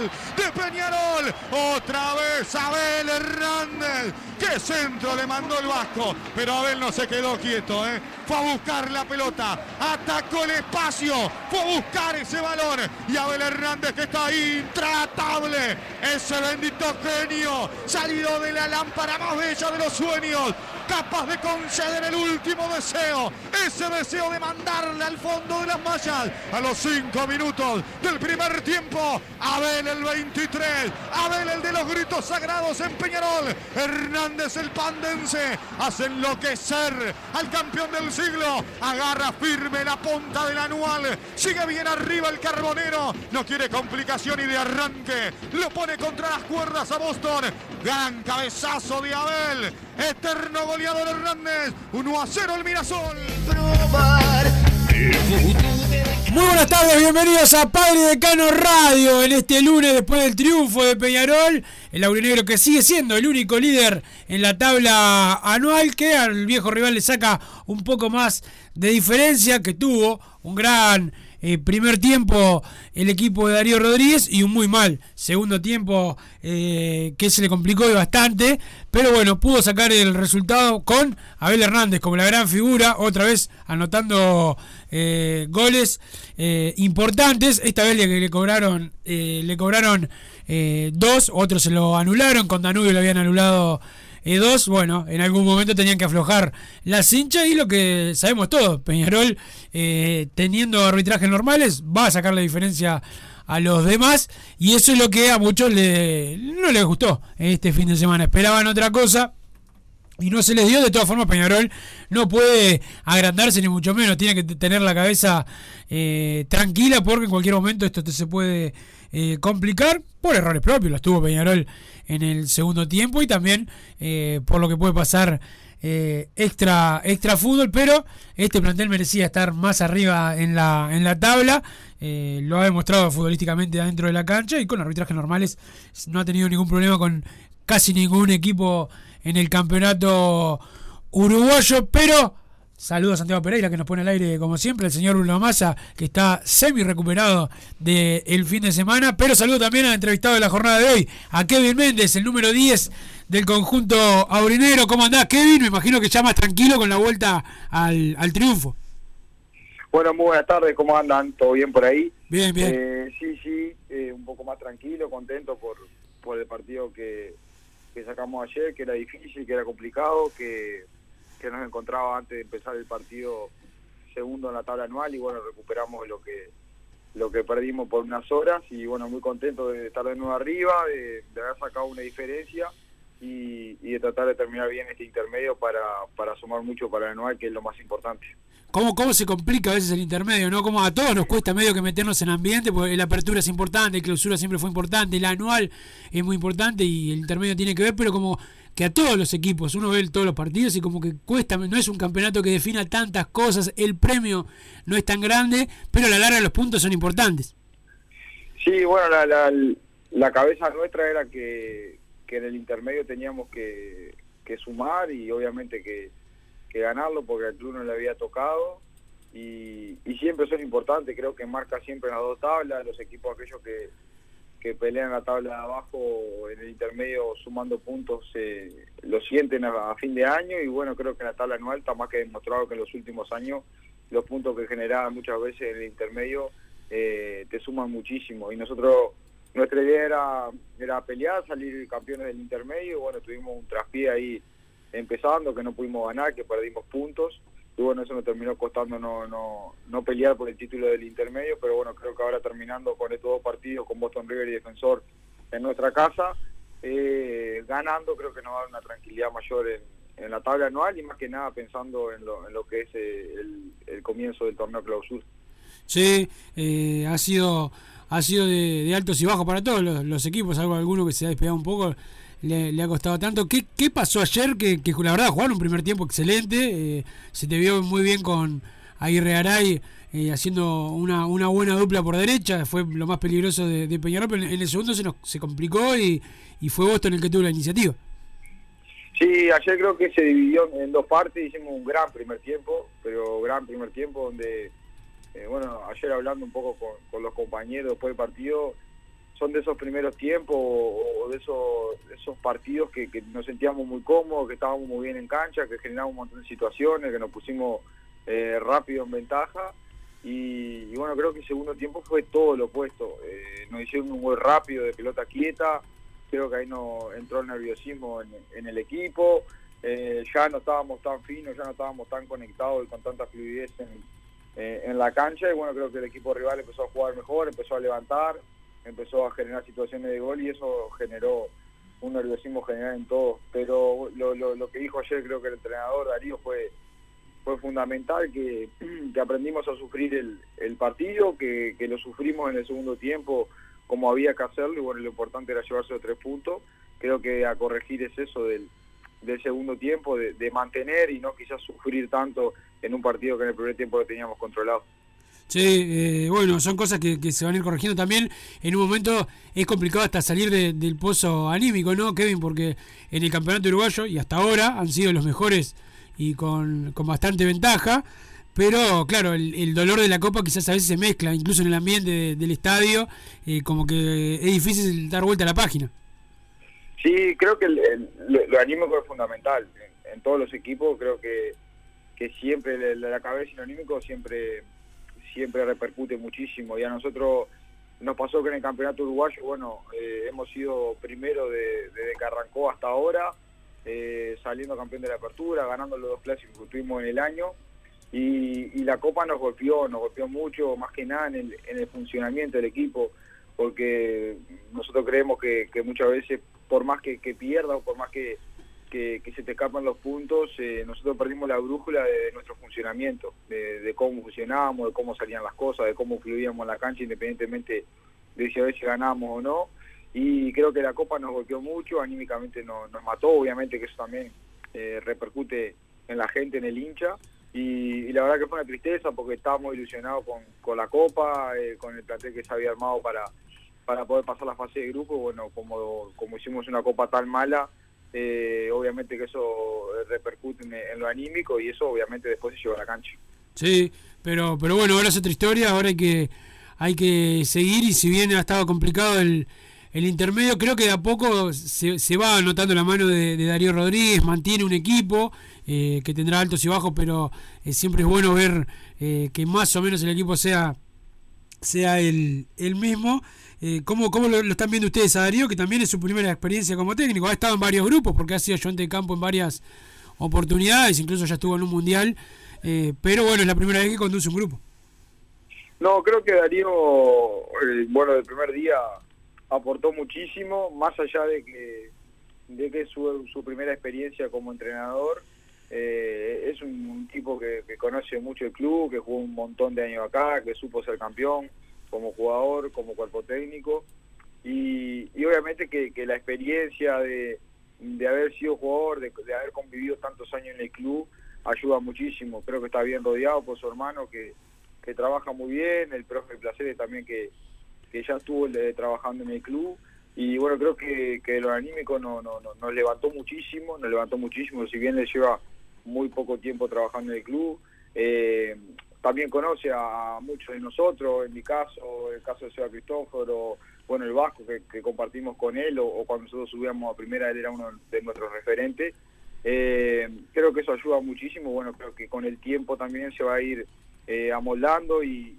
¡Gol! Peñarol, otra vez Abel Hernández. ¡Qué centro le mandó el Vasco! Pero Abel no se quedó quieto, ¿eh? Fue a buscar la pelota, atacó el espacio, fue a buscar ese balón. Y Abel Hernández que está intratable. Ese bendito genio, salido de la lámpara más bella de los sueños, capaz de conceder el último deseo. Ese deseo de mandarle al fondo de las mallas a los cinco minutos del primer tiempo. Abel el 23, Abel el de los gritos sagrados en Peñarol. Hernández el pandense hace enloquecer al campeón del siglo. Agarra firme la punta del anual. Sigue bien arriba el carbonero. No quiere complicación y de arranque. Lo pone contra las cuerdas a Boston. Gran cabezazo de Abel. Eterno goleador Hernández. 1 a 0 el Mirasol. Probar el futuro. Muy buenas tardes, bienvenidos a Padre Decano Radio en este lunes después del triunfo de Peñarol. El aurinegro que sigue siendo el único líder en la tabla anual que al viejo rival le saca un poco más de diferencia que tuvo un gran eh, primer tiempo el equipo de Darío Rodríguez y un muy mal segundo tiempo eh, que se le complicó bastante, pero bueno, pudo sacar el resultado con Abel Hernández como la gran figura, otra vez anotando eh, goles importantes. Esta vez le, le cobraron, le cobraron dos, otros se lo anularon, con Danubio le habían anulado eh, dos. Bueno, en algún momento tenían que aflojar la cincha y lo que sabemos todos, Peñarol eh, teniendo arbitrajes normales va a sacar la diferencia a los demás y eso es lo que a muchos le, no les gustó este fin de semana. Esperaban otra cosa y no se les dio. De todas formas, Peñarol no puede agrandarse ni mucho menos. Tiene que tener la cabeza eh, tranquila porque en cualquier momento esto se puede eh, complicar por errores propios. Los tuvo Peñarol en el segundo tiempo y también eh, por lo que puede pasar eh, extra extra fútbol. Pero este plantel merecía estar más arriba en la, en la tabla. Eh, lo ha demostrado futbolísticamente dentro de la cancha y con arbitrajes normales no ha tenido ningún problema con casi ningún equipo en el campeonato uruguayo, pero saludos a Santiago Pereira que nos pone al aire como siempre, el señor Bruno Massa que está semi recuperado del fin de semana, pero saludo también al entrevistado de la jornada de hoy, a Kevin Méndez, el número 10 del conjunto aurinero. ¿Cómo andás, Kevin? Me imagino que ya más tranquilo con la vuelta al, al triunfo. Bueno, muy buenas tardes, ¿cómo andan? ¿Todo bien por ahí? Bien, bien. Eh, sí, sí, eh, un poco más tranquilo, contento por, por el partido que, que sacamos ayer, que era difícil, que era complicado, que, que nos encontraba antes de empezar el partido segundo en la tabla anual y bueno, recuperamos lo que lo que perdimos por unas horas y bueno, muy contento de estar de nuevo arriba, de, de haber sacado una diferencia y, y de tratar de terminar bien este intermedio para, para sumar mucho para el anual, que es lo más importante. ¿Cómo, ¿Cómo se complica a veces el intermedio? ¿no? Como a todos nos cuesta medio que meternos en ambiente, porque la apertura es importante, la clausura siempre fue importante, el anual es muy importante y el intermedio tiene que ver, pero como que a todos los equipos, uno ve todos los partidos y como que cuesta, no es un campeonato que defina tantas cosas, el premio no es tan grande, pero a la larga los puntos son importantes. Sí, bueno, la, la, la cabeza nuestra era que, que en el intermedio teníamos que, sumar y obviamente que, ganarlo porque al club no le había tocado. Y, siempre son importantes, creo que marca siempre las dos tablas, los equipos aquellos que, que pelean la tabla de abajo en el intermedio sumando puntos lo sienten a, fin de año y bueno, creo que la tabla anual está más que demostrado que en los últimos años los puntos que generaban muchas veces en el intermedio eh, te suman muchísimo. Y nosotros nuestra idea era, era pelear, salir campeones del intermedio bueno, tuvimos un traspié ahí empezando que no pudimos ganar, que perdimos puntos y bueno, eso nos terminó costando no, no, no pelear por el título del intermedio, pero bueno, creo que ahora terminando con estos dos partidos, con Boston River y Defensor en nuestra casa, eh, ganando creo que nos va a dar una tranquilidad mayor en, en, la tabla anual y más que nada pensando en lo, en lo que es eh, el, el, comienzo del torneo clausura. Sí, eh, ha sido ha sido de, de, altos y bajos para todos los, equipos, algo alguno que se ha despegado un poco, le, ha costado tanto. ¿Qué, pasó ayer? Que, que, la verdad jugaron un primer tiempo excelente, eh, se te vio muy bien con Aguirre Aray eh, haciendo una, una buena dupla por derecha, fue lo más peligroso de, de Peñarol, pero en el segundo se nos se complicó y, y fue Boston el que tuvo la iniciativa. Sí, ayer creo que se dividió en dos partes, hicimos un gran primer tiempo, pero gran primer tiempo donde eh, bueno, ayer hablando un poco con, los compañeros después del partido, son de esos primeros tiempos o, de esos, esos partidos que, nos sentíamos muy cómodos, que estábamos muy bien en cancha, que generamos un montón de situaciones, que nos pusimos eh, rápido en ventaja. Y, bueno, creo que el segundo tiempo fue todo lo opuesto. Eh, nos hicieron un gol rápido de pelota quieta, creo que ahí no entró el nerviosismo en, el equipo. Ya no estábamos tan finos, ya no estábamos tan conectados y con tanta fluidez en, eh, en la cancha y bueno, creo que el equipo rival empezó a jugar mejor, empezó a levantar, empezó a generar situaciones de gol y eso generó un nerviosismo general en todos. Pero lo, que dijo ayer creo que el entrenador Darío fue fue fundamental, que, aprendimos a sufrir el, el partido, que, que, lo sufrimos en el segundo tiempo como había que hacerlo y bueno, lo importante era llevarse los tres puntos. Creo que a corregir es eso del, del segundo tiempo, de, mantener y no quizás sufrir tanto en un partido que en el primer tiempo lo teníamos controlado. Sí, eh, bueno, son cosas que, se van a ir corrigiendo también. En un momento es complicado hasta salir de, del pozo anímico, ¿no, Kevin? Porque en el campeonato uruguayo y hasta ahora han sido los mejores y con, con bastante ventaja. Pero claro, el, dolor de la copa quizás a veces se mezcla, incluso en el ambiente de, del estadio, eh, como que es difícil dar vuelta a la página. Sí, creo que el, lo anímico es fundamental. En, todos los equipos creo que, que siempre la, la cabeza y lo anímico siempre siempre repercute muchísimo. Y a nosotros nos pasó que en el campeonato uruguayo, bueno, eh, hemos sido primero de, desde que arrancó hasta ahora, eh, saliendo campeón de la apertura, ganando los dos clásicos que tuvimos en el año. Y, y, la Copa nos golpeó, nos golpeó mucho, más que nada en el, en el funcionamiento del equipo, porque nosotros creemos que, muchas veces por más que, que pierda o por más que, se te escapan los puntos, eh, nosotros perdimos la brújula de, nuestro funcionamiento, de, cómo funcionábamos, de cómo salían las cosas, de cómo fluíamos la cancha independientemente de si a veces ganábamos o no. Y creo que la Copa nos golpeó mucho, anímicamente nos, nos mató, obviamente que eso también eh, repercute en la gente, en el hincha. Y, la verdad que fue una tristeza porque estábamos ilusionados con, con la Copa, eh, con el plantel que se había armado para para poder pasar la fase de grupo, bueno, como, como hicimos una copa tan mala, eh, obviamente que eso repercute en, lo anímico y eso obviamente después se lleva a la cancha. Sí, pero pero bueno, ahora es otra historia, ahora hay que hay que seguir y si bien ha estado complicado el, el intermedio, creo que de a poco se, se va notando la mano de, de, Darío Rodríguez, mantiene un equipo eh, que tendrá altos y bajos, pero eh, siempre es bueno ver eh, que más o menos el equipo sea sea el, el mismo. Eh, ¿Cómo, cómo lo, están viendo ustedes a Darío, que también es su primera experiencia como técnico? Ha estado en varios grupos, porque ha sido ayudante de campo en varias oportunidades, incluso ya estuvo en un mundial, eh, pero bueno, es la primera vez que conduce un grupo. No, creo que Darío, eh, bueno, del primer día aportó muchísimo, más allá de que, de que su, su primera experiencia como entrenador. Eh, es un, un tipo que, que, conoce mucho el club, que jugó un montón de años acá, que supo ser campeón como jugador, como cuerpo técnico, y, y obviamente que, que, la experiencia de, de haber sido jugador, de, haber convivido tantos años en el club, ayuda muchísimo. Creo que está bien rodeado por su hermano que, que trabaja muy bien, el profe Placeres también que, que ya estuvo eh, trabajando en el club. Y bueno, creo que, que lo anímico no, no, no- nos levantó muchísimo, nos levantó muchísimo, si bien le lleva muy poco tiempo trabajando en el club. eh, también conoce a muchos de nosotros, en mi caso, el caso de Seba Cristóforo, bueno, el Vasco que, compartimos con él, o, cuando nosotros subíamos a primera, él era uno de nuestros referentes. Eh, creo que eso ayuda muchísimo, bueno, creo que con el tiempo también se va a ir eh, amoldando y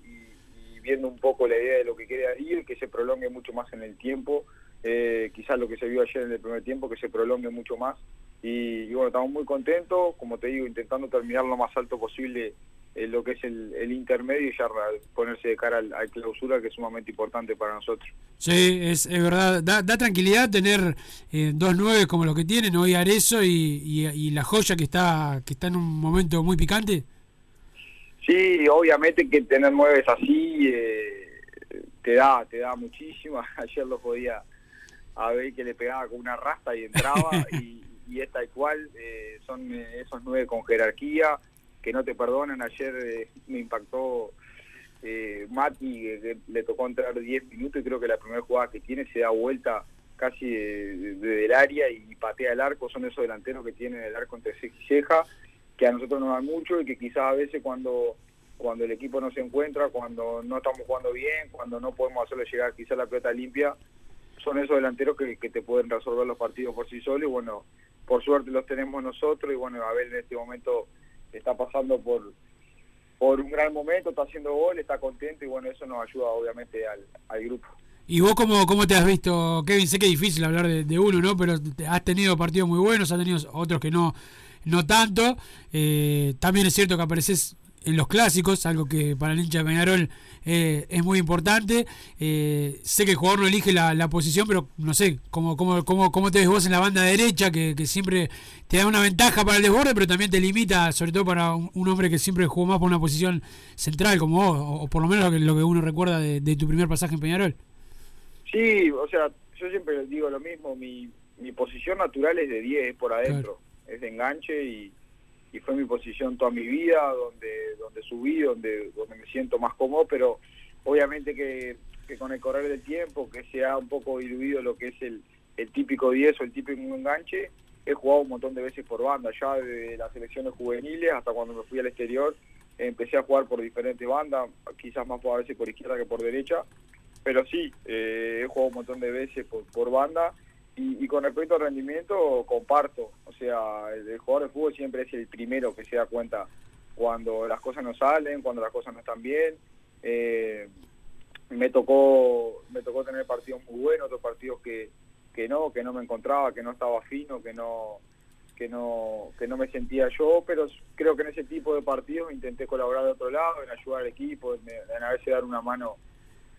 viendo un poco la idea de lo que quiere ir, que se prolongue mucho más en el tiempo, eh, quizás lo que se vio ayer en el primer tiempo, que se prolongue mucho más. Y, y bueno, estamos muy contentos, como te digo, intentando terminar lo más alto posible eh, lo que es el, el intermedio y ya ponerse de cara al, al clausura, que es sumamente importante para nosotros. Sí, es, es verdad. Da, da tranquilidad tener eh, dos nueve como los que tienen hoy Arezo y, y, y la joya que está que está en un momento muy picante. Sí, obviamente que tener nueve así eh, te da te da muchísimo. Ayer lo podía a ver que le pegaba con una rasta y entraba y, y es tal cual. eh, son eh, esos nueve con jerarquía que no te perdonan. Ayer eh, me impactó eh, Mati, que, que le tocó entrar 10 minutos y creo que la primera jugada que tiene se da vuelta casi de- de- del área y patea el arco. Son esos delanteros que tienen el arco entre ceja y ceja que a nosotros nos dan mucho y que quizás a veces cuando cuando el equipo no se encuentra, cuando no estamos jugando bien, cuando no podemos hacerle llegar quizás la pelota limpia, son esos delanteros que, te pueden resolver los partidos por sí solos y bueno, por suerte los tenemos nosotros y bueno, Abel en este momento está pasando por por un gran momento, está haciendo gol, está contento y bueno, eso nos ayuda obviamente al, al grupo. ¿Y vos cómo, cómo te has visto, Kevin? Sé que es difícil hablar de, uno, ¿no? Pero has tenido partidos muy buenos, has tenido otros que no, no tanto. Eh, también es cierto que apareces en los clásicos, algo que para el hincha de Peñarol eh, es muy importante. Eh, sé que el jugador no elige la, la posición, pero no sé, ¿cómo, cómo, cómo, cómo te ves vos en la banda derecha, que, que siempre te da una ventaja para el desborde, pero también te limita, sobre todo para un, un hombre que siempre jugó más por una posición central como vos, o, o por lo menos lo que, lo que uno recuerda de, de tu primer pasaje en Peñarol? Sí, o sea, yo siempre digo lo mismo, mi, mi posición natural es de 10, es por adentro, es de enganche y, y fue mi posición toda mi vida, donde donde subí, donde donde me siento más cómodo, pero obviamente que, con el correr del tiempo, que se ha un poco diluido lo que es el, el típico 10 o el típico enganche, he jugado un montón de veces por banda, ya de las selecciones juveniles hasta cuando me fui al exterior, empecé a jugar por diferentes bandas, quizás más por, a veces por izquierda que por derecha, pero sí, eh, he jugado un montón de veces por, por banda y, con respecto al rendimiento comparto, o sea, el, jugador de fútbol siempre es el primero que se da cuenta cuando las cosas no salen, cuando las cosas no están bien. Eh, me tocó me tocó tener partidos muy buenos, otros partidos que, que no, que no me encontraba, que no estaba fino, que no que no que no me sentía yo, pero creo que en ese tipo de partidos intenté colaborar de otro lado, en ayudar al equipo, en, en a veces dar una mano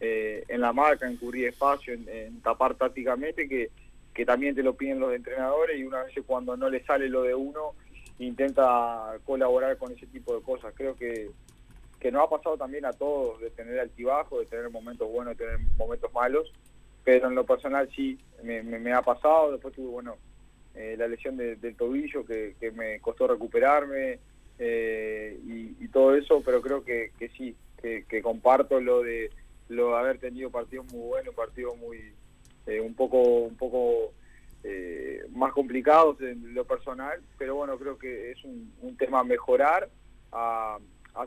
eh, en la marca, en cubrir espacio, en, en tapar tácticamente, que, que también te lo piden los entrenadores y una vez cuando no le sale lo de uno, intenta colaborar con ese tipo de cosas. Creo que, que nos ha pasado también a todos de tener altibajo, de tener momentos buenos, de tener momentos malos, pero en lo personal sí, me, ha pasado. Después tuve, bueno, eh, la lesión de- del tobillo que, que me costó recuperarme eh, y, y todo eso, pero creo que, que sí, que, que comparto lo de lo de haber tenido partidos muy buenos, partidos muy eh, un poco un poco eh, más complicados en lo personal, pero bueno, creo que es un, tema a mejorar, a,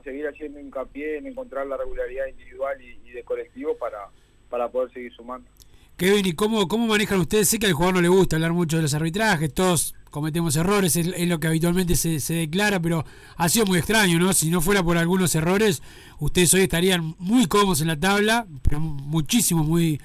seguir haciendo hincapié en encontrar la regularidad individual y, de colectivo para, para poder seguir sumando. Kevin, ¿y cómo, cómo manejan ustedes? Sé que al jugador no le gusta hablar mucho de los arbitrajes, todos cometemos errores, es, es lo que habitualmente se, se declara, pero ha sido muy extraño, ¿no? Si no fuera por algunos errores, ustedes hoy estarían muy cómodos en la tabla, pero muchísimo, muy,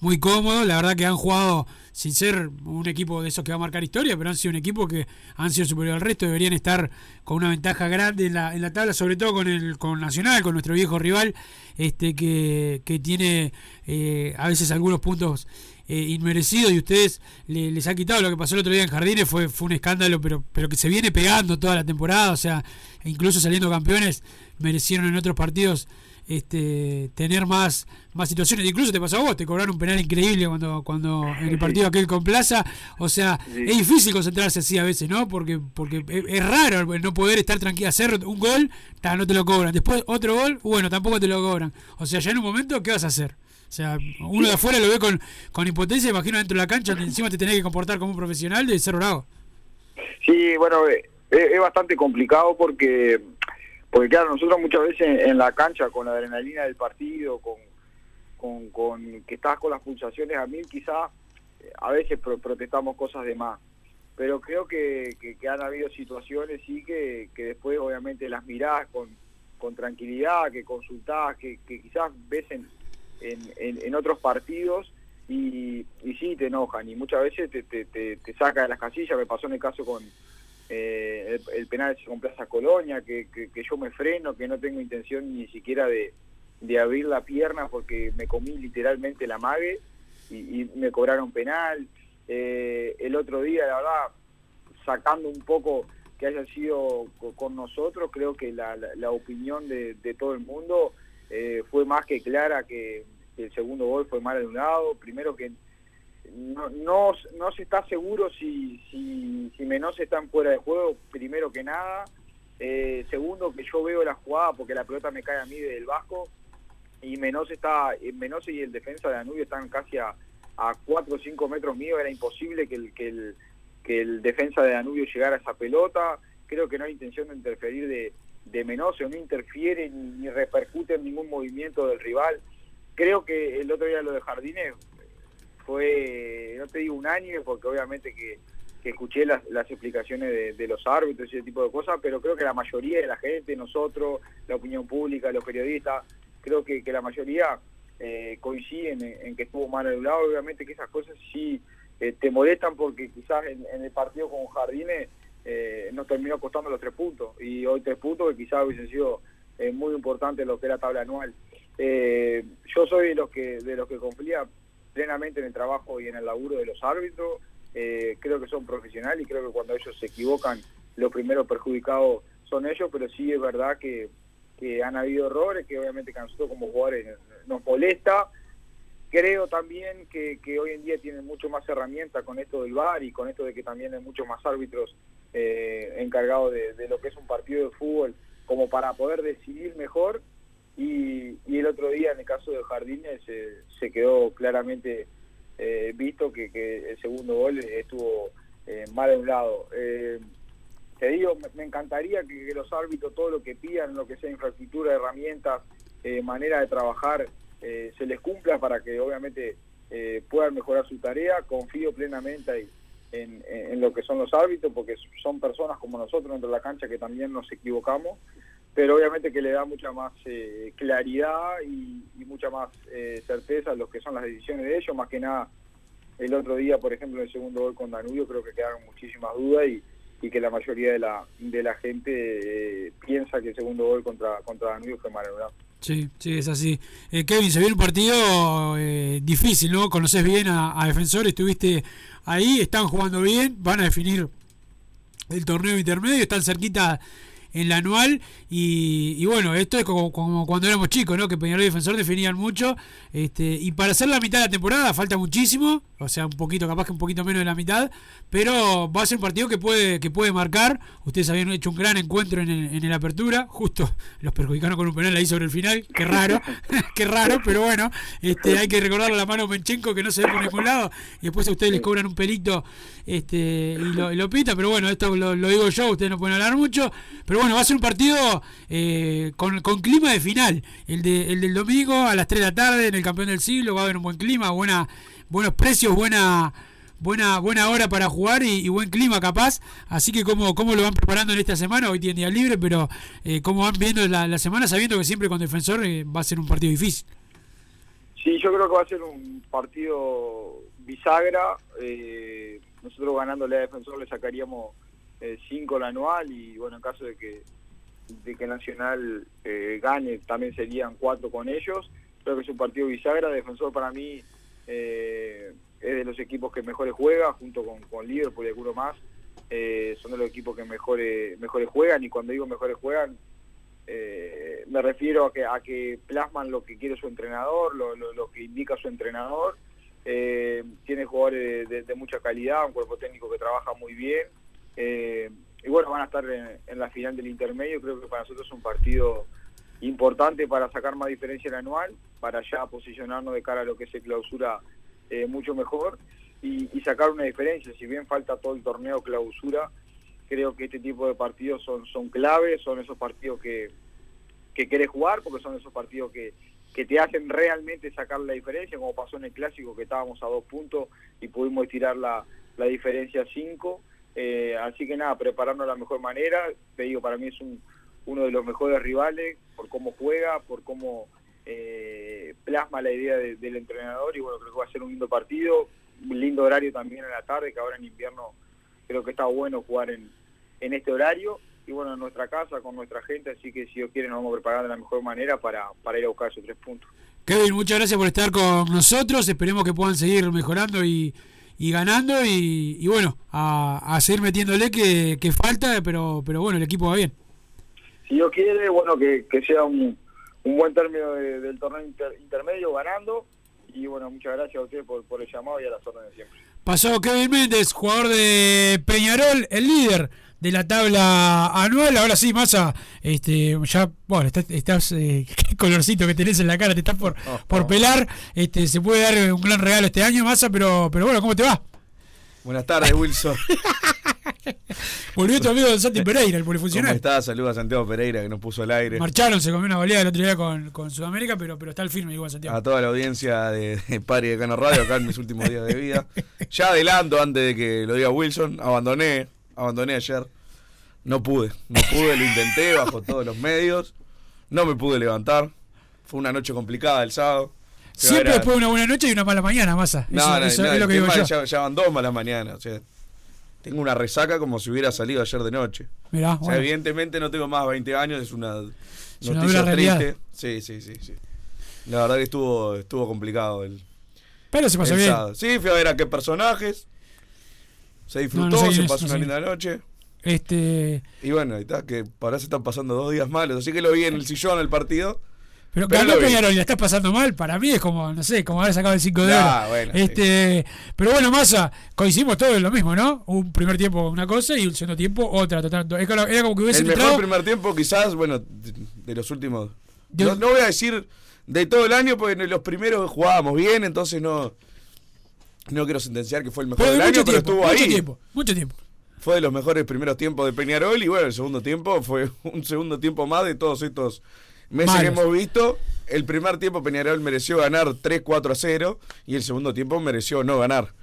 muy cómodos. La verdad que han jugado sin ser un equipo de esos que va a marcar historia, pero han sido un equipo que han sido superior al resto, deberían estar con una ventaja grande en la, en la tabla, sobre todo con el con Nacional, con nuestro viejo rival, este que, que tiene eh, a veces algunos puntos eh, inmerecidos. Y ustedes le- les ha quitado lo que pasó el otro día en Jardines, fue, fue un escándalo, pero, pero que se viene pegando toda la temporada, o sea, incluso saliendo campeones, merecieron en otros partidos este, tener más, más situaciones. Incluso te pasó a vos, te cobraron un penal increíble cuando, cuando en el partido aquel con Plaza. O sea, es difícil concentrarse así a veces, ¿no? Porque, porque es, raro el no poder estar tranquilo, hacer un gol, ta, no te lo cobran. Después otro gol, bueno, tampoco te lo cobran. O sea, ya en un momento, ¿qué vas a hacer? O sea, uno de afuera lo ve con, con impotencia, imagino dentro de la cancha, que encima te tenés que comportar como un profesional, de ser bravo. Sí, bueno, eh, es, es bastante complicado porque, porque claro, nosotros muchas veces en la cancha, con la adrenalina del partido, con, con, que estás con las pulsaciones a mil, quizás eh, a veces pro- protestamos cosas de más. Pero creo que, han habido situaciones, sí, que, que después obviamente las mirás con, con tranquilidad, que consultás, que, quizás ves en- en otros partidos y, y sí te enojan y muchas veces te, te, te, te saca de las casillas. Me pasó en el caso con eh, el, penal con Plaza Colonia, que, que, que yo me freno, que no tengo intención ni siquiera de, de abrir la pierna porque me comí literalmente la mague y, me cobraron penal. Eh, el otro día, la verdad, sacando un poco que haya sido co- con nosotros, creo que la, la, la opinión de, de todo el mundo eh, fue más que clara que el segundo gol fue mal anulado. Primero que no, no, no se está seguro si, si, Menos están fuera de juego, primero que nada. Eh, segundo, que yo veo la jugada porque la pelota me cae a mí del Vasco y Menos está, eh, Menos y el defensa de Danubio están casi a, a 4 o 5 metros mío, era imposible que el, que el, que el defensa de Danubio llegara a esa pelota. Creo que no hay intención de interferir de, de Menosio, no interfiere ni, ni repercute en ningún movimiento del rival. Creo que el otro día lo de Jardines fue, no te digo unánime, porque obviamente que, que escuché las, las explicaciones de, los árbitros y ese tipo de cosas, pero creo que la mayoría de la gente, nosotros, la opinión pública, los periodistas, creo que, que la mayoría eh, coinciden en, en que estuvo mal anulado. Obviamente que esas cosas sí eh, te molestan porque quizás en, el partido con Jardines eh, nos terminó costando los tres puntos y hoy tres puntos que quizás hubiesen sido eh, muy importantes lo que era tabla anual. Yo soy de los que de los que confía plenamente en el trabajo y en el laburo de los árbitros. Eh, creo que son profesionales y creo que cuando ellos se equivocan, los primeros perjudicados son ellos, pero sí es verdad que, que han habido errores que obviamente que a nosotros como jugadores nos molesta. Creo también que, que hoy en día tienen mucho más herramientas con esto del VAR y con esto de que también hay muchos más árbitros eh, encargados de, de lo que es un partido de fútbol como para poder decidir mejor y, el otro día en el caso de Jardines eh, se quedó claramente eh, visto que, el segundo gol estuvo eh, mal anulado. Eh, te digo, me, encantaría que, los árbitros todo lo que pidan, lo que sea infraestructura, herramientas, manera de trabajar, se les cumpla para que obviamente puedan mejorar su tarea. Confío plenamente en, en- en lo que son los árbitros, porque son personas como nosotros dentro de la cancha que también nos equivocamos, pero obviamente que le da mucha más eh, claridad y, mucha más eh, certeza a lo que son las decisiones de ellos, más que nada el otro día, por ejemplo, en el segundo gol con Danubio, creo que quedaron muchísimas dudas y, y que la mayoría de la, de la gente eh, piensa que el segundo gol contra, contra Danubio fue mal anulado. Sí, sí, es así. Eh, Kevin, se viene un partido eh, difícil, ¿no? Conoces bien a, a Defensor, estuviste ahí, están jugando bien, van a definir el torneo intermedio, están cerquita en la anual y, y bueno, esto es como, como cuando éramos chicos, ¿no? Que Peñarol y Defensor definían mucho este, y para hacer la mitad de la temporada falta muchísimo, o sea, un poquito, capaz que un poquito menos de la mitad, pero va a ser un partido que puede que puede marcar. Ustedes habían hecho un gran encuentro en el, en el apertura, justo los perjudicaron con un penal ahí sobre el final, qué raro, qué raro, pero bueno, este, hay que recordarle la mano a Menchenko que no se ve por ningún lado y después a ustedes les cobran un pelito este, y, lo, pita, pero bueno, esto lo, lo digo yo, ustedes no pueden hablar mucho, pero bueno, va a ser un partido eh, con, clima de final, el, de, el del domingo a las 3 de la tarde en el campeón del siglo, va a haber un buen clima, buena, buenos precios, buena buena buena hora para jugar y, buen clima capaz. Así que cómo, cómo lo van preparando en esta semana hoy tienen día libre pero eh, cómo van viendo la, la semana sabiendo que siempre con defensor eh, va a ser un partido difícil. Sí, yo creo que va a ser un partido bisagra. eh, nosotros ganándole a Defensor le sacaríamos 5 la anual y bueno, en caso de que de que Nacional eh, gane también serían 4 con ellos. Creo que es un partido bisagra. Defensor para mí eh, es de los equipos que mejores juega, junto con, Liverpool y alguno más. eh, son de los equipos que mejores, mejores juegan y cuando digo mejores juegan eh, me refiero a que, a que plasman lo que quiere su entrenador, lo, lo- que indica su entrenador. Eh, tiene jugadores de- de mucha calidad, un cuerpo técnico que trabaja muy bien. Eh, y bueno, van a estar en, la final del intermedio. Creo que para nosotros es un partido importante para sacar más diferencia en el anual, para ya posicionarnos de cara a lo que se clausura eh, mucho mejor y, sacar una diferencia. Si bien falta todo el torneo clausura, creo que este tipo de partidos son, son claves, son esos partidos que, que querés jugar, porque son esos partidos que, que te hacen realmente sacar la diferencia, como pasó en el clásico que estábamos a dos puntos y pudimos estirar la, la diferencia cinco. Eh, así que nada, prepararnos de la mejor manera. Te digo, para mí es un, uno de los mejores rivales por cómo juega, por cómo eh, plasma la idea de- del entrenador y bueno, creo que va a ser un lindo partido, un lindo horario también en la tarde, que ahora en invierno creo que está bueno jugar en, en este horario y bueno, en nuestra casa, con nuestra gente, así que si Dios quiere nos vamos a preparar de la mejor manera para, para ir a buscar esos tres puntos. Kevin, muchas gracias por estar con nosotros. Esperemos que puedan seguir mejorando y, y ganando. Y, y bueno, a, a seguir metiéndole que, que falta, pero, pero bueno, el equipo va bien. Si Dios quiere, bueno, que, que sea un, un buen término de- del torneo inter- intermedio ganando y bueno, muchas gracias a ustedes por, por el llamado y a las órdenes siempre. Pasó Kevin Méndez, jugador de Peñarol, el líder de la tabla anual. Ahora sí, Massa, este, ya, bueno, estás, estás, eh, qué colorcito que tenés en la cara, te estás por, por pelar. Este, se puede dar un gran regalo este año, Massa, pero, pero bueno, ¿cómo te va? Buenas tardes, Wilson. Volvió tu amigo Santi Pereira, el ¿Cómo polifuncional. estás? Saludos a Santiago Pereira que nos puso al aire. Marcharon, se comió una goleada el otro día con, con Sudamérica, pero, pero está al firme igual Santiago. A toda la audiencia de, de Pari de Cano Radio, acá en mis últimos días de vida. Ya adelanto, antes de que lo diga Wilson, abandoné, abandoné ayer. No pude, no pude, lo intenté bajo todos los medios. No me pude levantar. Fue una noche complicada el sábado. Siempre después de una buena noche y una mala mañana, Massa. No, eso no, eso no, es lo que digo yo. Ya, ya van dos malas mañanas. O sea, tengo una resaca como si hubiera salido ayer de noche. Mirá, O sea, bueno. evidentemente no tengo más de 20 años, es una Es una noticia realidad. triste. Sí, sí, sí, sí. La verdad que estuvo, estuvo complicado el, Pero se pasó el bien. sábado. Sí, fui a ver a qué personajes. Se disfrutó, No, no se pasó una linda noche. Este, Y bueno, ahí está, que ahora se están pasando dos días malos. Así que lo vi en el sillón el partido. pero Pero ganó. Peñarol y la estás pasando mal, para mí es como, no sé, como haber sacado el 5 de Ah, oro. bueno, este, Pero bueno, Massa, coincidimos todos en lo mismo, ¿no? Un primer tiempo una cosa y un segundo tiempo otra. Total, era como que hubiese El mejor entrado. primer tiempo, quizás, bueno, de, los últimos. De- No, no voy a decir de todo el año, porque en los primeros jugábamos bien, entonces no. No quiero sentenciar que fue el mejor pero de del mucho año, pero tiempo, estuvo mucho ahí. tiempo, mucho tiempo. Fue de los mejores primeros tiempos de Peñarol y bueno, el segundo tiempo fue un segundo tiempo más de todos estos meses que hemos visto. El primer tiempo Peñarol mereció ganar 3-4 a 0 y el segundo tiempo mereció no ganar.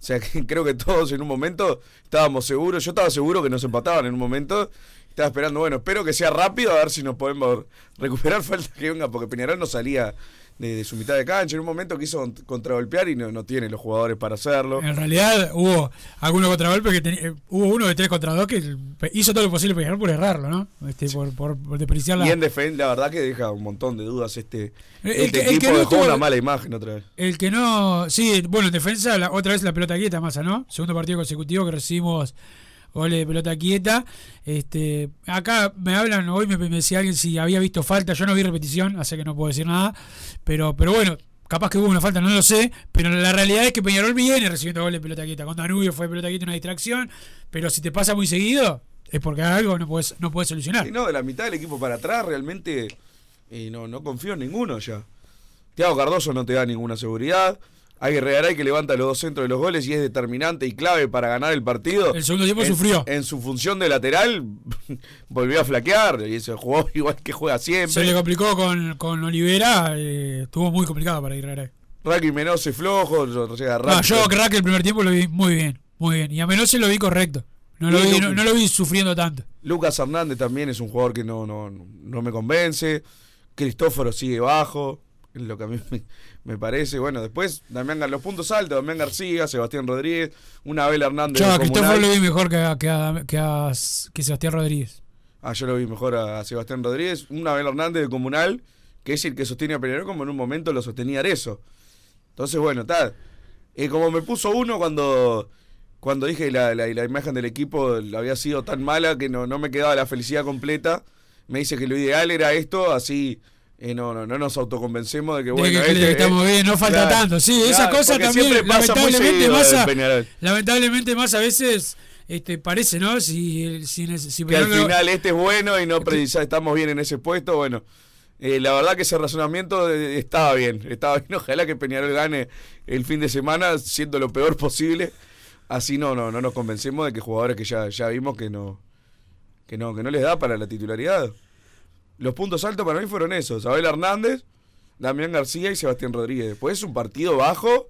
O sea que creo que todos en un momento estábamos seguros, yo estaba seguro que nos empataban en un momento. Estaba esperando, bueno, espero que sea rápido a ver si nos podemos recuperar. Falta que venga, porque Peñarol no salía de, de su mitad de cancha. En un momento quiso contragolpear y no, no tiene los jugadores para hacerlo. En realidad hubo algunos contragolpes que teni- eh, hubo uno de 3 contra 2 que hizo todo lo posible Peñarol por errarlo, ¿no? Este, por, por, por desperdiciar la- Y en defensa, la verdad que deja un montón de dudas este, El- este el el equipo no dejó tuvo- una mala imagen otra vez. El que no. Sí, bueno, en defensa, la- otra vez la pelota quieta, Massa, ¿no? Segundo partido consecutivo que recibimos goles de pelota quieta. Este, acá me hablan, hoy me, decía alguien si había visto falta. Yo no vi repetición, así que no puedo decir nada. Pero, pero bueno, capaz que hubo una falta, no lo sé. Pero la realidad es que Peñarol viene recibiendo goles de pelota quieta. Con Danubio fue pelota quieta una distracción. Pero si te pasa muy seguido, es porque algo no puedes, no puedes solucionar. Y no, de la mitad del equipo para atrás realmente no, no confío en ninguno ya. Tiago Cardoso no te da ninguna seguridad. Hay Regaray que levanta los dos centros de los goles y es determinante y clave para ganar el partido. El segundo tiempo En- sufrió. En su función de lateral volvió a flaquear y se jugó igual que juega siempre. Se le complicó con, con Olivera, eh, estuvo muy complicado para a Raki Menose flojo, o sea, No, Raki- yo crack el primer tiempo lo vi muy bien, muy bien. Y a Menose lo vi correcto. No lo, vi, no, no lo vi sufriendo tanto. Lucas Hernández también es un jugador que no, no, no me convence. Cristóforo sigue bajo, lo que a mí me, me parece. Bueno, después Damián los puntos altos, Damián García, Sebastián Rodríguez, una Abel Hernández. Yo a Comunal. lo vi mejor que a, que a- que a- que Sebastián Rodríguez. Ah, yo lo vi mejor a, Sebastián Rodríguez. Una Abel Hernández de Comunal, que es el que sostiene a Peñarol como en un momento lo sostenía Arezo. Entonces, bueno, está. Eh, como me puso uno cuando cuando dije la, la, la imagen del equipo había sido tan mala que no, no me quedaba la felicidad completa. me dice que lo ideal era esto, así eh, no, no, no nos autoconvencemos de que De bueno, que, este, que estamos eh, bien, no falta claro, tanto. Sí, esas claro, cosas porque también, pasa lamentablemente, lamentablemente más a veces este, parece, ¿no? Si, si, si que al final este es bueno y no precisa, estamos bien en ese puesto, bueno. eh, la verdad que ese razonamiento eh, estaba bien, estaba bien. Ojalá que Peñarol gane el fin de semana siendo lo peor posible. Así no, no, no nos convencemos de que jugadores que ya, ya vimos que no, que no, que no les da para la titularidad. Los puntos altos para mí fueron esos, Abel Hernández, Damián García y Sebastián Rodríguez. Después es un partido bajo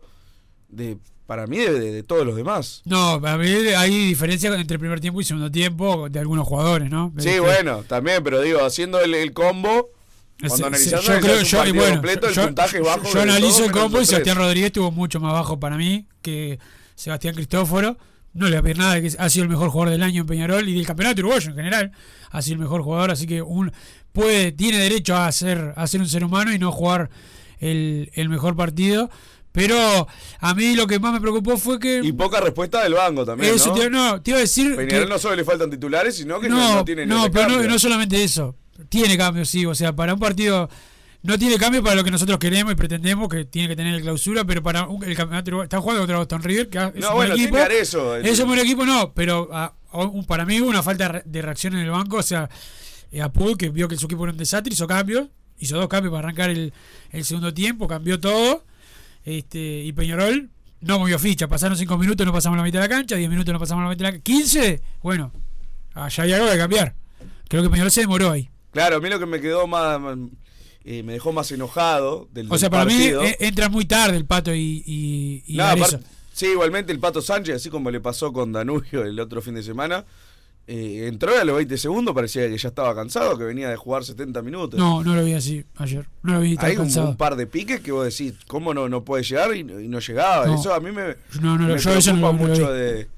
de, para mí, de, de- de todos los demás. No, para mí hay diferencia entre el primer tiempo y segundo tiempo de algunos jugadores, ¿no? Sí, Este, bueno, también, pero digo, haciendo el, el combo, cuando ese- analizando yo el creo, yo, bueno, completo, el yo, puntaje bajo. yo analizo el combo y. Sebastián Rodríguez estuvo mucho más bajo para mí que Sebastián Cristóforo. No le voy a pedir nada, que ha sido el mejor jugador del año en Peñarol y del campeonato uruguayo en general. Ha sido el mejor jugador, así que un puede tiene derecho a ser, a ser un ser humano y no jugar el, el mejor partido. Pero a mí lo que más me preocupó fue que. Y poca respuesta del banco también, Eso, ¿no? te, no, te iba a decir. Peñarol que- no solo le faltan titulares, sino que no, no, no tiene no, pero no, no solamente eso. Tiene cambios, sí. O sea, para un partido. No tiene cambio para lo que nosotros queremos y pretendemos, que tiene que tener el clausura, pero para un- el campeonato. Está jugando contra Boston River, que es No, un bueno, buen equipo. eso. Es un buen equipo, no, pero a- a un- para mí hubo una falta de re- de reacción en el banco. O sea, a Pud, que vio que su equipo era un desastre, hizo cambios. Hizo dos cambios para arrancar el, el segundo tiempo, cambió todo. Este, y Peñarol no movió ficha. Pasaron cinco minutos, no pasamos la mitad de la cancha. 10 minutos, no pasamos la mitad de la cancha. 15, bueno, allá hay algo que cambiar. Creo que Peñarol se demoró ahí. Claro, a mí lo que me quedó más. eh, me dejó más enojado del, O del sea, para partido. mí eh, entra muy tarde el pato y, y, y No, sí, igualmente el Pato Sánchez, así como le pasó con Danubio el otro fin de semana, eh, entró a los 20 segundos, parecía que ya estaba cansado, que venía de jugar 70 minutos. No, no lo vi así ayer. No lo vi tan Hay un, cansado. un par de piques que vos decís, ¿cómo no, no puede llegar? Y, no- y no llegaba. No. Eso a mí me, No, no, me yo preocupa mucho. de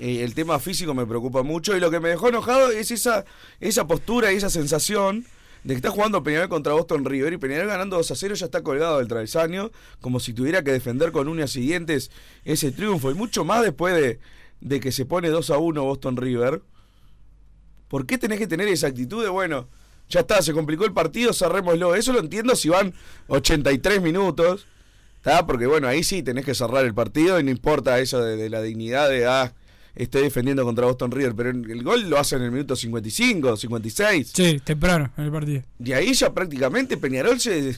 eh, El tema físico me preocupa mucho. Y lo que me dejó enojado es esa, esa postura y esa sensación de que está jugando Peñarol contra Boston River y Peñarol ganando 2 a 0 ya está colgado del travesaño, como si tuviera que defender con uñas y dientes ese triunfo. Y mucho más después de, de que se pone 2 a 1 Boston River. ¿Por qué tenés que tener esa actitud de, bueno, ya está, se complicó el partido, cerrémoslo? Eso lo entiendo si van 83 minutos, ¿está? Porque, bueno, ahí sí tenés que cerrar el partido y no importa eso de, de la dignidad de, ah, estoy defendiendo contra Boston River, pero el gol lo hacen en el minuto 55, 56. Sí, temprano en el partido. Y ahí ya prácticamente Peñarol se,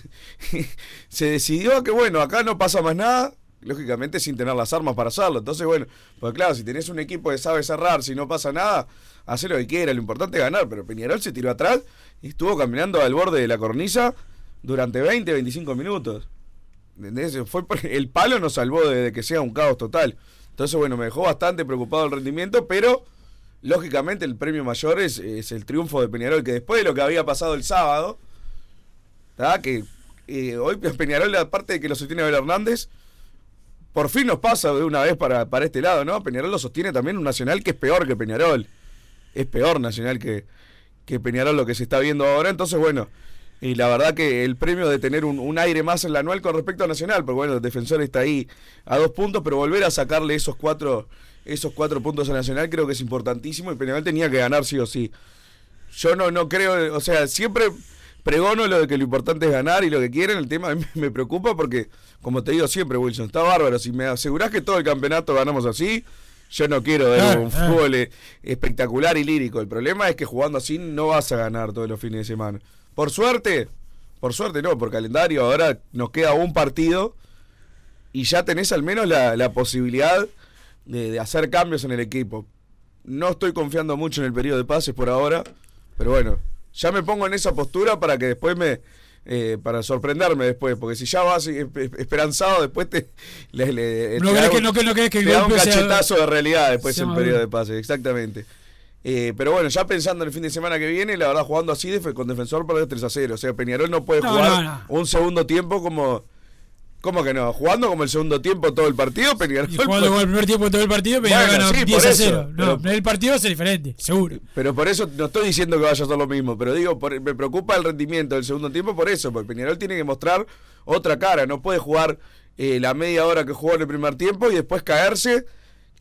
se decidió a que, bueno, acá no pasa más nada, lógicamente sin tener las armas para hacerlo. Entonces, bueno, pues claro, si tenés un equipo que sabe cerrar, si no pasa nada, hace lo que quiera, lo importante es ganar. Pero Peñarol se tiró atrás y estuvo caminando al borde de la cornisa durante 20, 25 minutos. ¿Entendés? Fue el palo nos salvó de, que sea un caos total. Entonces, bueno, me dejó bastante preocupado el rendimiento, pero lógicamente el premio mayor es, es el triunfo de Peñarol, que después de lo que había pasado el sábado, que eh, hoy Peñarol, aparte de que lo sostiene Abel Hernández, por fin nos pasa de una vez para, para este lado, ¿no? Peñarol lo sostiene también un Nacional que es peor que Peñarol. Es peor Nacional que, que Peñarol lo que se está viendo ahora. Entonces, bueno, y la verdad que el premio de tener un, un aire más en la anual con respecto a Nacional, porque bueno, el defensor está ahí a dos puntos, pero volver a sacarle esos cuatro, esos cuatro puntos a Nacional creo que es importantísimo y Peñarol tenía que ganar sí o sí. Yo no, no creo, o sea, siempre pregono lo de que lo importante es ganar y lo que quieren. El tema me preocupa porque, como te digo siempre, Wilson, está bárbaro. Si me asegurás que todo el campeonato ganamos así, yo no quiero ver Claro, un claro. fútbol eh, espectacular y lírico. El problema es que jugando así no vas a ganar todos los fines de semana. Por suerte, por suerte no, por calendario ahora nos queda un partido y ya tenés al menos la, la posibilidad de, de hacer cambios en el equipo. No estoy confiando mucho en el periodo de pases por ahora, pero bueno, ya me pongo en esa postura para que después me. eh, para sorprenderme después, porque si ya vas eh, eh, esperanzado, después te. le- le- No te que- un- no que- no que te da un sea- cachetazo de realidad después más periodo de pases, exactamente. Eh, pero bueno, ya pensando en el fin de semana que viene, la verdad, jugando así con defensor para 3 a 0. O sea, Peñarol no puede No, jugar no, no. un segundo tiempo como. ¿Cómo que no? Jugando como el segundo tiempo todo el partido, Peñarol. Y jugando con el primer tiempo todo el partido, Bueno, ganó sí, 10 por a eso, 0. No, pero- el partido ser diferente, seguro. Pero por eso no estoy diciendo que vaya a ser lo mismo, pero digo, por- me preocupa el rendimiento del segundo tiempo por eso, porque Peñarol tiene que mostrar otra cara, no puede jugar eh, la media hora que jugó en el primer tiempo y después caerse,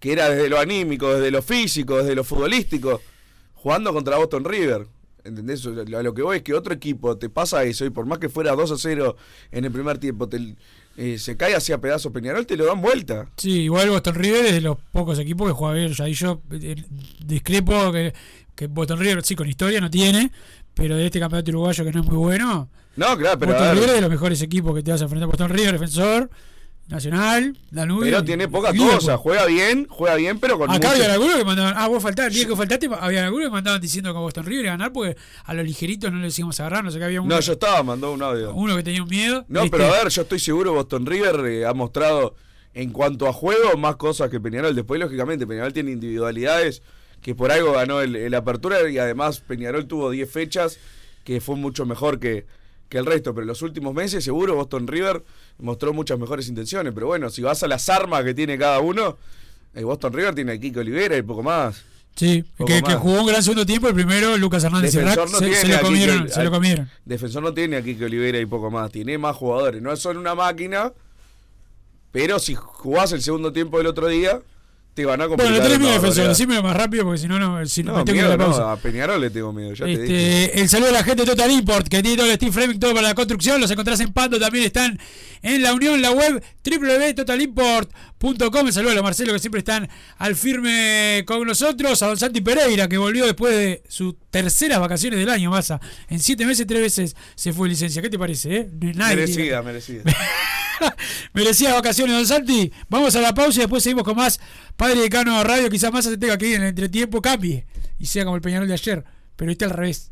que era desde lo anímico, desde lo físico, desde lo futbolístico, jugando contra Boston River. ¿Entendés? A lo que voy es que otro equipo te pasa eso y por más que fuera 2 a 0 en el primer tiempo, te, eh, se cae hacia pedazos Peñarol, te lo dan vuelta. Sí, igual Boston River es de los pocos equipos que juega bien. Ahí yo eh, discrepo que, que Boston River sí con historia no tiene, pero de este campeonato uruguayo que no es muy bueno. No, claro, pero. Boston ver, River es de los mejores equipos que te vas a enfrentar. Boston River, defensor, Nacional, Danubio. pero tiene pocas y Liverpool. cosas. Juega bien, juega bien, pero con Acá mucho- había algunos que mandaban, ah, vos faltaste, el día que faltaste, había algunos que mandaban diciendo que Boston River iba a ganar porque a los ligeritos no les íbamos a agarrar, no sé qué había uno, No, yo estaba, mandó un audio. uno que tenía un miedo. No, Este, pero a ver, yo estoy seguro Boston River eh, ha mostrado en cuanto a juego más cosas que Peñarol. Después, lógicamente, Peñarol tiene individualidades que por algo ganó el, el Apertura y además Peñarol tuvo 10 fechas que fue mucho mejor que, que el resto. Pero en los últimos meses, seguro, Boston River mostró muchas mejores intenciones. Pero bueno, si vas a las armas que tiene cada uno, el Boston River tiene a Kiko Olivera y poco más. Sí, Poco que, jugó un gran segundo tiempo, el primero Lucas Hernández Defensor no se, lo comieron, se lo comieron. Defensor no tiene a Kike Olivera y poco más. Tiene más jugadores. No son una máquina. Pero si jugás el segundo tiempo del otro día, te van a complicar. Bueno, le tenés miedo defensor, barbaridad. decímelo más rápido porque si no, no, si no, me tengo a miedo la no, a Peñarol le tengo miedo, ya te dije. Este, el saludo a la gente de Total Import, que tiene todo el Steel Framing, todo para la construcción. Los encontrás en Pando, también están en la unión, la web www.totalimport.com. El saludo a los Marcelo, que siempre están al firme con nosotros. A don Santi Pereira, que volvió después de sus terceras vacaciones del año, Massa. En siete meses, tres veces se fue de licencia. ¿Qué te parece? Eh? Nadie- merecida, merecida. Merecía vacaciones, don Santi. Vamos a la pausa y después seguimos con más Padre Decano Radio. Quizás más se tenga que ir en el entretiempo, cambie y sea como el Peñarol de ayer. Pero este al revés.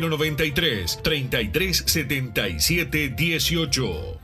093 3377 18.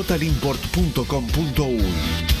www.totalimport.com.uy.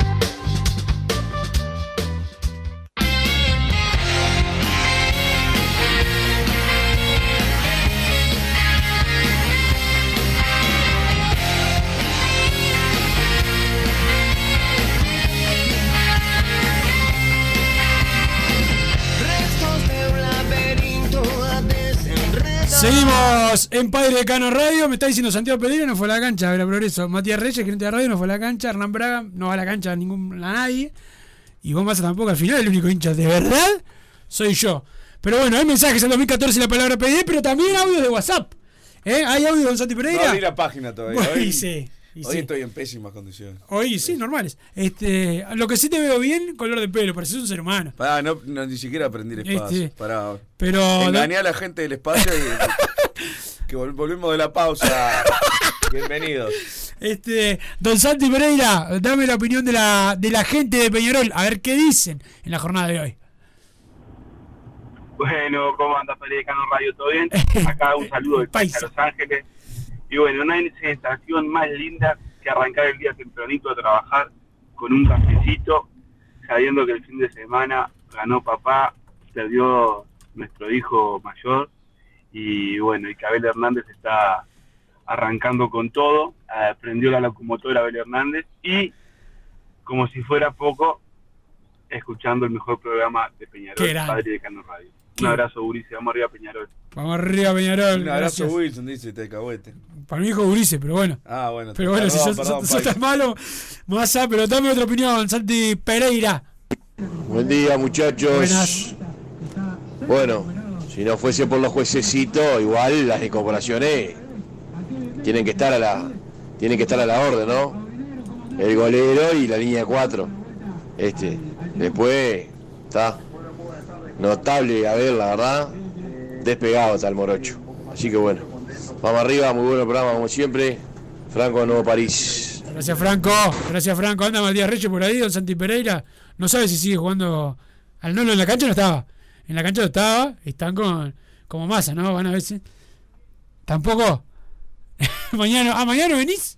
Seguimos en Padre de Cano Radio. Me está diciendo Santiago Pedrero no fue a la cancha. A ver, progreso. Matías Reyes, gerente de radio, no fue a la cancha. Hernán Braga no va a la cancha a, ningún, a nadie. Y vos más tampoco. Al final, el único hincha de verdad soy yo. Pero bueno, hay mensajes en 2014 la palabra PD, pero también audios de WhatsApp. ¿Eh? ¿Hay audio de Santi No Pereira? abrí la página todavía. Bueno, sí, y hoy sí. estoy en pésimas condiciones. Hoy sí, normales. Este, lo que sí te veo bien, color de pelo, pareces un ser humano. Pará, no, no, ni siquiera aprendí el espacio. Este, Pará. pero- Engañé a la gente del espacio y que vol- volvimos de la pausa. Bienvenidos. Este, don Santi Pereira, dame la opinión de la, de la gente de Peñarol, a ver qué dicen en la jornada de hoy. Bueno, ¿cómo anda Cano Radio? ¿Todo bien? Acá un saludo de Paisa, Los Ángeles. Y bueno, no hay sensación más linda que arrancar el día tempranito a trabajar con un cafecito, sabiendo que el fin de semana ganó papá, perdió nuestro hijo mayor y bueno, y que Abel Hernández está arrancando con todo, eh, prendió la locomotora Abel Hernández y como si fuera poco, escuchando el mejor programa de Peñarol. Padre de Cano Radio. Un abrazo, Urice, vamos arriba Peñarol. Vamos arriba, Peñarol. Un abrazo, gracias. Wilson, dice Tecahuete. Para mi hijo Urice, pero bueno. Ah, bueno. Pero bueno, si perdón, sos, perdón, sos- tan malo, más a, pero dame otra opinión, Santi Pereira. Buen día muchachos. Buenas. Bueno, si no fuese por los juececitos, igual las incorporaciones tienen que estar a la tienen que estar a la orden, ¿no? El golero y la línea 4. Este, después está notable a ver, la verdad, despegado está el morocho. Así que bueno, vamos arriba, muy bueno programa como siempre. Franco de Nuevo París. Gracias, Franco. Gracias, Franco. Anda Matías Reyes por ahí, don Santi Pereira. No sabe si sigue jugando al Nolo en la cancha, no estaba. En la cancha no estaba. Están con como masa, ¿no? Van a si. Tampoco. mañana. Ah, mañana venís.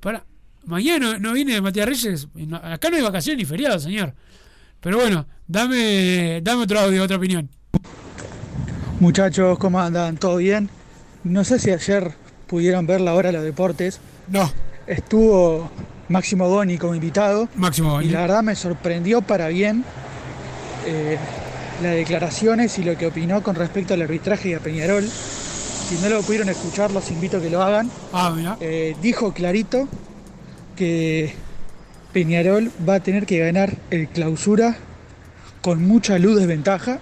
Para. Mañana no, no viene Matías Reyes. Acá no hay vacaciones ni feriado, señor. Pero bueno, dame, dame otro audio, otra opinión. Muchachos, ¿cómo andan? ¿Todo bien? No sé si ayer pudieron ver la hora de los deportes. No. Estuvo Máximo Boni como invitado. Máximo Boni. Y la verdad me sorprendió para bien eh, las declaraciones y lo que opinó con respecto al arbitraje y a Peñarol. Si no lo pudieron escuchar, los invito a que lo hagan. Ah, mira. Eh, dijo clarito que Peñarol va a tener que ganar el clausura con mucha luz de ventaja,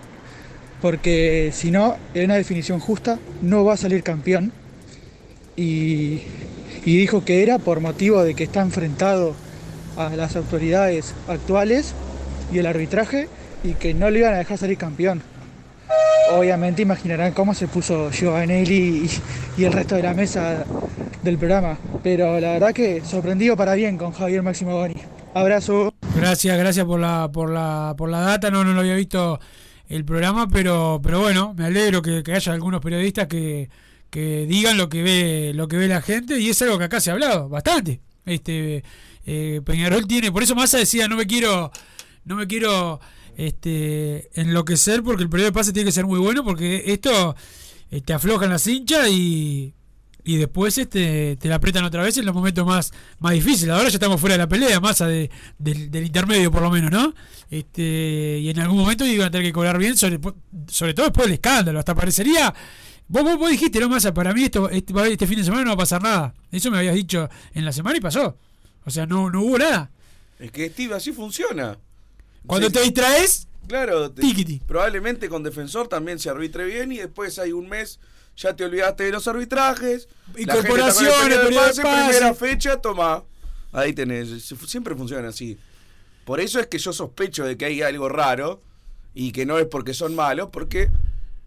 porque si no, en una definición justa, no va a salir campeón. Y, y dijo que era por motivo de que está enfrentado a las autoridades actuales y el arbitraje y que no le iban a dejar salir campeón. Obviamente imaginarán cómo se puso Giovanelli y, el resto de la mesa del programa, pero la verdad que sorprendido para bien con Javier Máximo Boni. Abrazo. Gracias, gracias por la, por la, por la data. No, no lo había visto el programa, pero, pero bueno, me alegro que, haya algunos periodistas que, que digan lo que ve, lo que ve la gente, y es algo que acá se ha hablado bastante. Este eh, Peñarol tiene, por eso Massa decía no me quiero, no me quiero este enloquecer porque el periodo de pase tiene que ser muy bueno, porque esto eh, te aflojan las hinchas y y después este te la apretan otra vez en los momentos más, más difíciles. Ahora ya estamos fuera de la pelea, más de, del, del intermedio por lo menos, ¿no? Este, y en algún momento iban a tener que cobrar bien, sobre, sobre todo después del escándalo. Hasta parecería. Vos, vos, vos dijiste, no, Massa, para mí esto, este, este fin de semana no va a pasar nada. Eso me habías dicho en la semana y pasó. O sea, no, no hubo nada. Es que Steve así funciona. Cuando te distraes, Claro, te- probablemente con defensor también se arbitre bien y después hay un mes ya te olvidaste de los arbitrajes. Incorporaciones, periodo de pase, primera fecha, toma. Ahí tenés. Siempre funciona así. Por eso es que yo sospecho de que hay algo raro y que no es porque son malos, porque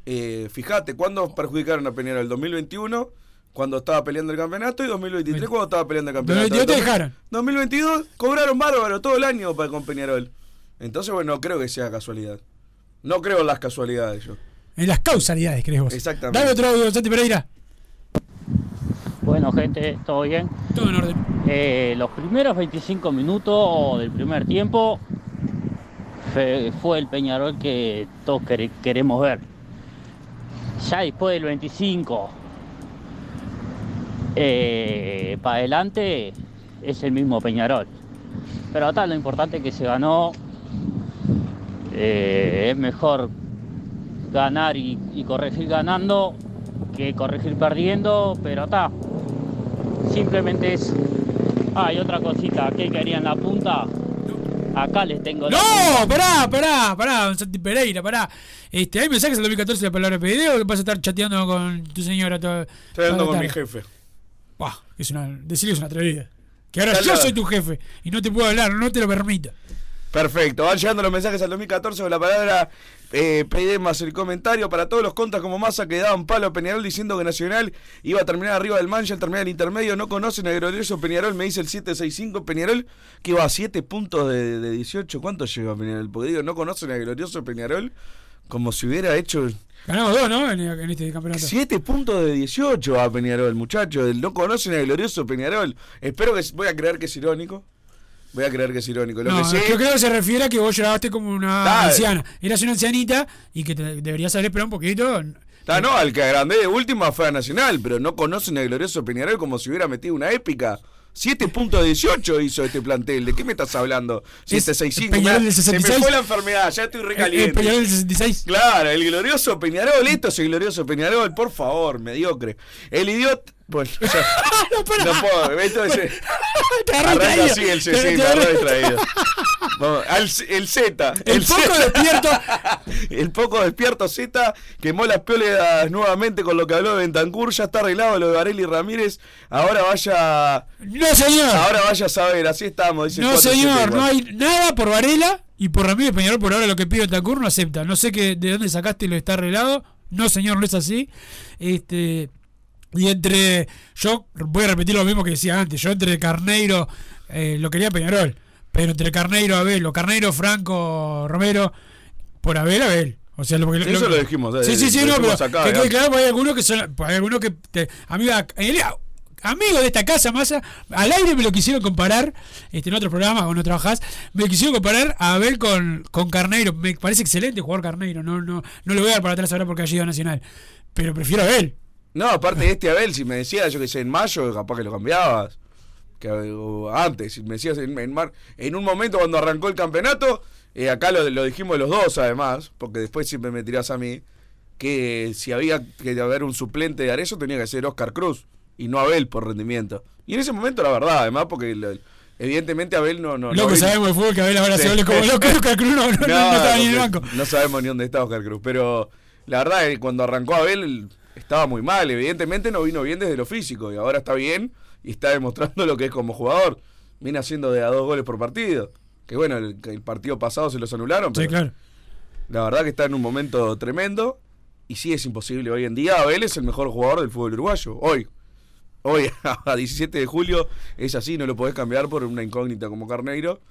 eh, fíjate, ¿cuándo perjudicaron a Peñarol? 2021, cuando estaba peleando el campeonato, y 2023, cuando estaba peleando el campeonato. 2022 te 2000 dejaron. 2022 cobraron bárbaro todo el año para con Peñarol. Entonces, bueno, no creo que sea casualidad. No creo en las casualidades yo. En las causalidades, crees vos. Exactamente. Dame otro audio, Santi Pereira. Bueno, gente, ¿todo bien? Todo en orden. Eh, los primeros 25 minutos del primer tiempo fue el Peñarol que todos quere- queremos ver. Ya después del 25 eh, para adelante es el mismo Peñarol. Pero acá lo importante es que se ganó. Eh, es mejor ganar y, y corregir ganando que corregir perdiendo, pero está. Simplemente es. Ah, y otra cosita, ¿qué querían la punta? Acá les tengo la No, pará, pará, pará, don Santi Pereira, pará. Este, hay mensajes del 2014 de la palabra PDD o vas a estar chateando con tu señora todo. Estoy hablando toda con la mi jefe. Buah, es una, decirle es una atrevida. Que ahora yo la- soy tu jefe y no te puedo hablar, no te lo permito. Perfecto, van llegando los mensajes al 2014 con la palabra eh, más el comentario para todos los contras como masa que daban palo a Peñarol diciendo que Nacional iba a terminar arriba del Mancha, terminar el intermedio, no conocen el glorioso Peñarol, me dice el 765 Peñarol, que va a 7 puntos de, de 18, ¿cuánto llega Peñarol? Porque digo, no conocen el glorioso Peñarol como si hubiera hecho Ganamos dos, ¿no? En, en este campeonato. 7 puntos de 18 a Peñarol, muchachos, no conocen el glorioso Peñarol. Espero que, voy a creer que es irónico. Voy a creer que es irónico. Lo No, que sí, yo creo que se refiere a que vos lloraste como una Dale. anciana. Eras una ancianita y que te deberías haber esperado un poquito. Ah, no, al que agrandé de última fue a Nacional, pero no conocen el glorioso Peñarol como si hubiera metido una épica. 7 puntos de 18 hizo este plantel. ¿De qué me estás hablando? 765. Peñarol del Se 66. me fue la enfermedad, ya estoy El, recaliente. el Peñarol del 66. Claro, el glorioso Peñarol, esto es el glorioso Peñarol, por favor, mediocre. El idiota. Bueno, no, puedo, esto es. Te agarré Arranca así el Te- C, sí, te. Vamos, al- el Z. El poco Z. despierto. El poco despierto Z quemó las piolas nuevamente con lo que habló de Bentancur. Ya está arreglado lo de Varela y Ramírez. Ahora vaya. No, señor. Ahora vaya a saber, así estamos. Dice No, 474. señor, no hay nada por Varela y por Ramírez Peñarol por ahora lo que pide Tacur no acepta. No sé que, de dónde sacaste lo está arreglado. No, señor, no es así. Este y entre yo voy a repetir lo mismo que decía antes. Yo entre Carneiro eh, lo quería Peñarol, pero entre Carneiro, Abel, o Carneiro, Franco, Romero, por Abel, Abel. O sea, lo, Eso lo dijimos, eh, Sí, sí, sí, lo no, pero acá, que digamos. claro, hay algunos que son, hay algunos que te, amiga, amigo de esta casa, Massa, al aire me lo quisieron comparar, este, en otros programas cuando trabajás, me quisieron comparar a Abel con, con Carneiro. Me parece excelente jugador Carneiro, no, no, no le voy a dar para atrás ahora porque ha llegado a Nacional. Pero prefiero a Abel. No, aparte de este Abel, si me decías, yo que sé, en mayo, capaz que lo cambiabas. Que, o antes, si me decías en, en, mar- en un momento cuando arrancó el campeonato, eh, acá lo, lo dijimos los dos además, porque después siempre me tirás a mí, que si había que haber un suplente de Arezzo tenía que ser Oscar Cruz y no Abel por rendimiento. Y en ese momento la verdad, además, porque lo- evidentemente Abel no... no Lo no que sabemos de fútbol que Abel ahora se como loco, Oscar Cruz no, no, no, no estaba ni en el no, banco. No sabemos ni dónde está Oscar Cruz, pero la verdad es que cuando arrancó Abel estaba muy mal. Evidentemente no vino bien desde lo físico y ahora está bien y está demostrando lo que es como jugador. Viene haciendo de a dos goles por partido. Que bueno, el, partido pasado se los anularon, pero Sí, claro. la verdad que está en un momento tremendo y sí es imposible hoy en día. Abel es el mejor jugador del fútbol uruguayo. Hoy. Hoy, a 17 de julio, es así, no lo podés cambiar por una incógnita como Carneiro.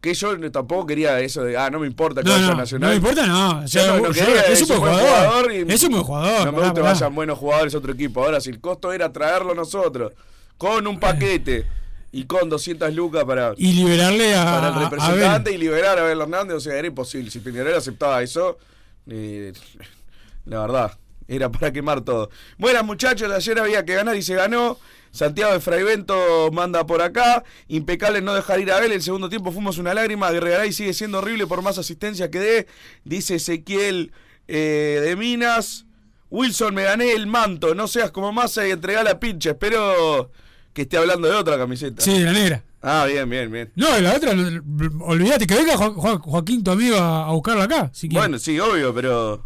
Que yo tampoco quería eso de, ah, no me importa que No, vaya no, Nacional. no me importa, no. O sea, Yo no, no yo- quería, es un buen jugador. y Es un buen jugador, No me gusta que vayan buenos jugadores a otro equipo. Ahora, si el costo era traerlo nosotros con un paquete y con 200 lucas para, Y liberarle a, para el representante y liberar a Abel Hernández, o sea, era imposible. Si Peñarol aceptaba eso, eh, la verdad, Era para quemar todo. Buenas muchachos, ayer había que ganar y se ganó. Santiago de Fraivento manda por acá. Impecable no dejar ir a Abel. El segundo tiempo fuimos una lágrima. Guerregaray sigue siendo horrible por más asistencia que dé. Dice Ezequiel eh, de Minas. Wilson, me gané el manto. No seas como masa y entrega la pincha. Espero que esté hablando de otra camiseta. Sí, la negra. Ah, bien, bien, bien. No, la otra, olvídate que venga Jo- Jo- Joaquín, tu amigo, a, buscarla acá. Si. Bueno, sí, obvio, pero.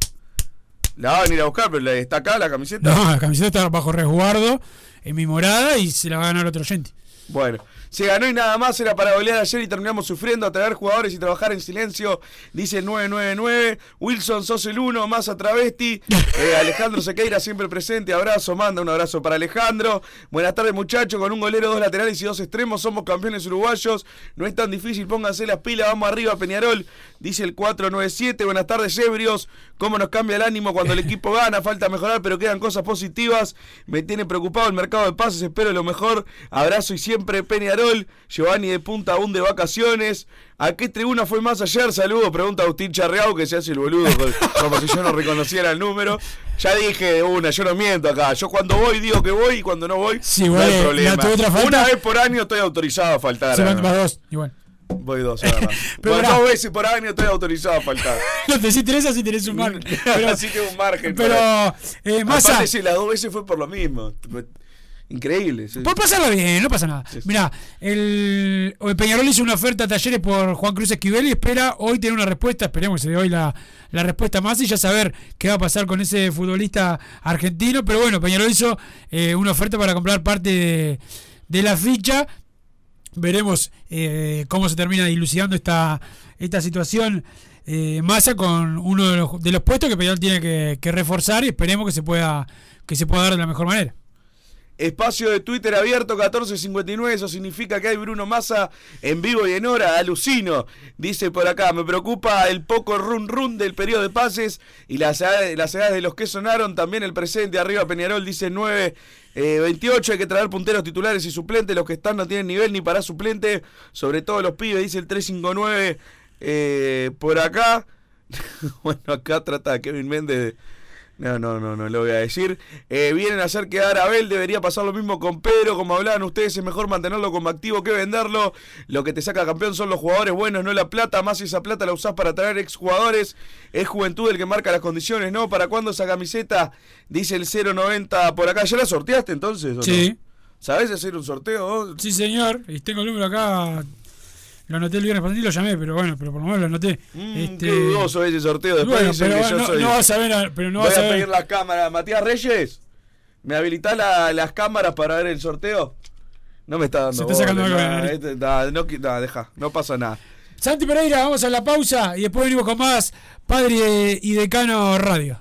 La van a ir a buscar, pero está acá la camiseta. No, la camiseta está bajo resguardo en mi morada y se la va a ganar otro oyente. Bueno, se ganó y nada más, era para golear ayer y terminamos sufriendo, atraer jugadores y trabajar en silencio, dice el 999. Wilson, sos el uno, más a travesti. Eh, Alejandro Sequeira siempre presente, abrazo, manda un abrazo para Alejandro. Buenas tardes muchachos, con un golero, dos laterales y dos extremos, somos campeones uruguayos. No es tan difícil, pónganse las pilas, vamos arriba Peñarol, dice el 497. Buenas tardes, ebrios. Cómo nos cambia el ánimo cuando el equipo gana, falta mejorar, pero quedan cosas positivas. Me tiene preocupado el mercado de pases, espero lo mejor. Abrazo y siempre Peñarol. Giovanni de Punta aún de vacaciones. ¿A qué tribuna fue más ayer? Saludos, pregunta Agustín Charreau, que se hace el boludo, co- como si yo no reconociera el número. Ya dije de una, yo no miento acá. Yo cuando voy digo que voy y cuando no voy, Sí, no hay problema. otra falta- Una vez por año estoy autorizado a faltar. Se van no. dos, igual. Voy dos, ahora. Pero Bueno, dos veces por año estoy autorizado a faltar. No te si tenés así tenés un margen. Pero, Así que un margen. pero eh, Massa, sí, las dos veces fue por lo mismo. Increíble. sí. por pasarla bien, no pasa nada. Mirá, el, el Peñarol hizo una oferta a talleres por Juan Cruz Esquivel y espera hoy tener una respuesta. Esperemos que se dé hoy la, la respuesta más y ya saber qué va a pasar con ese futbolista argentino. Pero bueno, Peñarol hizo eh, una oferta para comprar parte de, de la ficha. Veremos eh, cómo se termina dilucidando esta, esta situación. Eh, Massa con uno de los, de los puestos que Peñarol tiene que, que reforzar y esperemos que se pueda que se pueda dar de la mejor manera. Espacio de Twitter abierto 1459, eso significa que hay Bruno Massa en vivo y en hora, alucino, dice por acá, me preocupa el poco run run del periodo de pases y las las edades de los que sonaron, también el presente, arriba Peñarol dice 9, eh, 28, hay que traer punteros titulares y suplentes, los que están no tienen nivel ni para suplente, sobre todo los pibes, dice el 359 eh, por acá, bueno, acá trata Kevin Méndez de... No, no, no, no lo voy a decir. Eh, vienen a hacer quedar a Abel, debería pasar lo mismo con Pedro, como hablaban ustedes, es mejor mantenerlo como activo que venderlo. Lo que te saca campeón son los jugadores buenos, no la plata, más esa plata la usás para traer exjugadores. Es juventud el que marca las condiciones, ¿no? ¿Para cuándo esa camiseta? Dice el 090 por acá. ¿Ya la sorteaste entonces? o no? Sí. ¿Sabés hacer un sorteo? Sí, señor. Y tengo el número acá. Lo anoté el viernes pasado y lo llamé, pero bueno, pero por lo menos lo anoté. Este, Qué dudoso ese sorteo. Después Bueno, dicen pero que yo no- soy... no vas a ver a- pero no Voy vas a ver- pedir la cámara. Matías Reyes, ¿me habilitás la- las cámaras para ver el sorteo? No me está dando Se está sacando algo de la este- no, nah, deja, no pasa nada. Santi Pereira, vamos a la pausa y después venimos con más Padre y Decano Radio.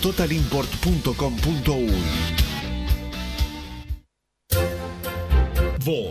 www.totalimport.com.uy.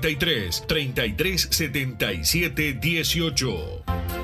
33 77 18.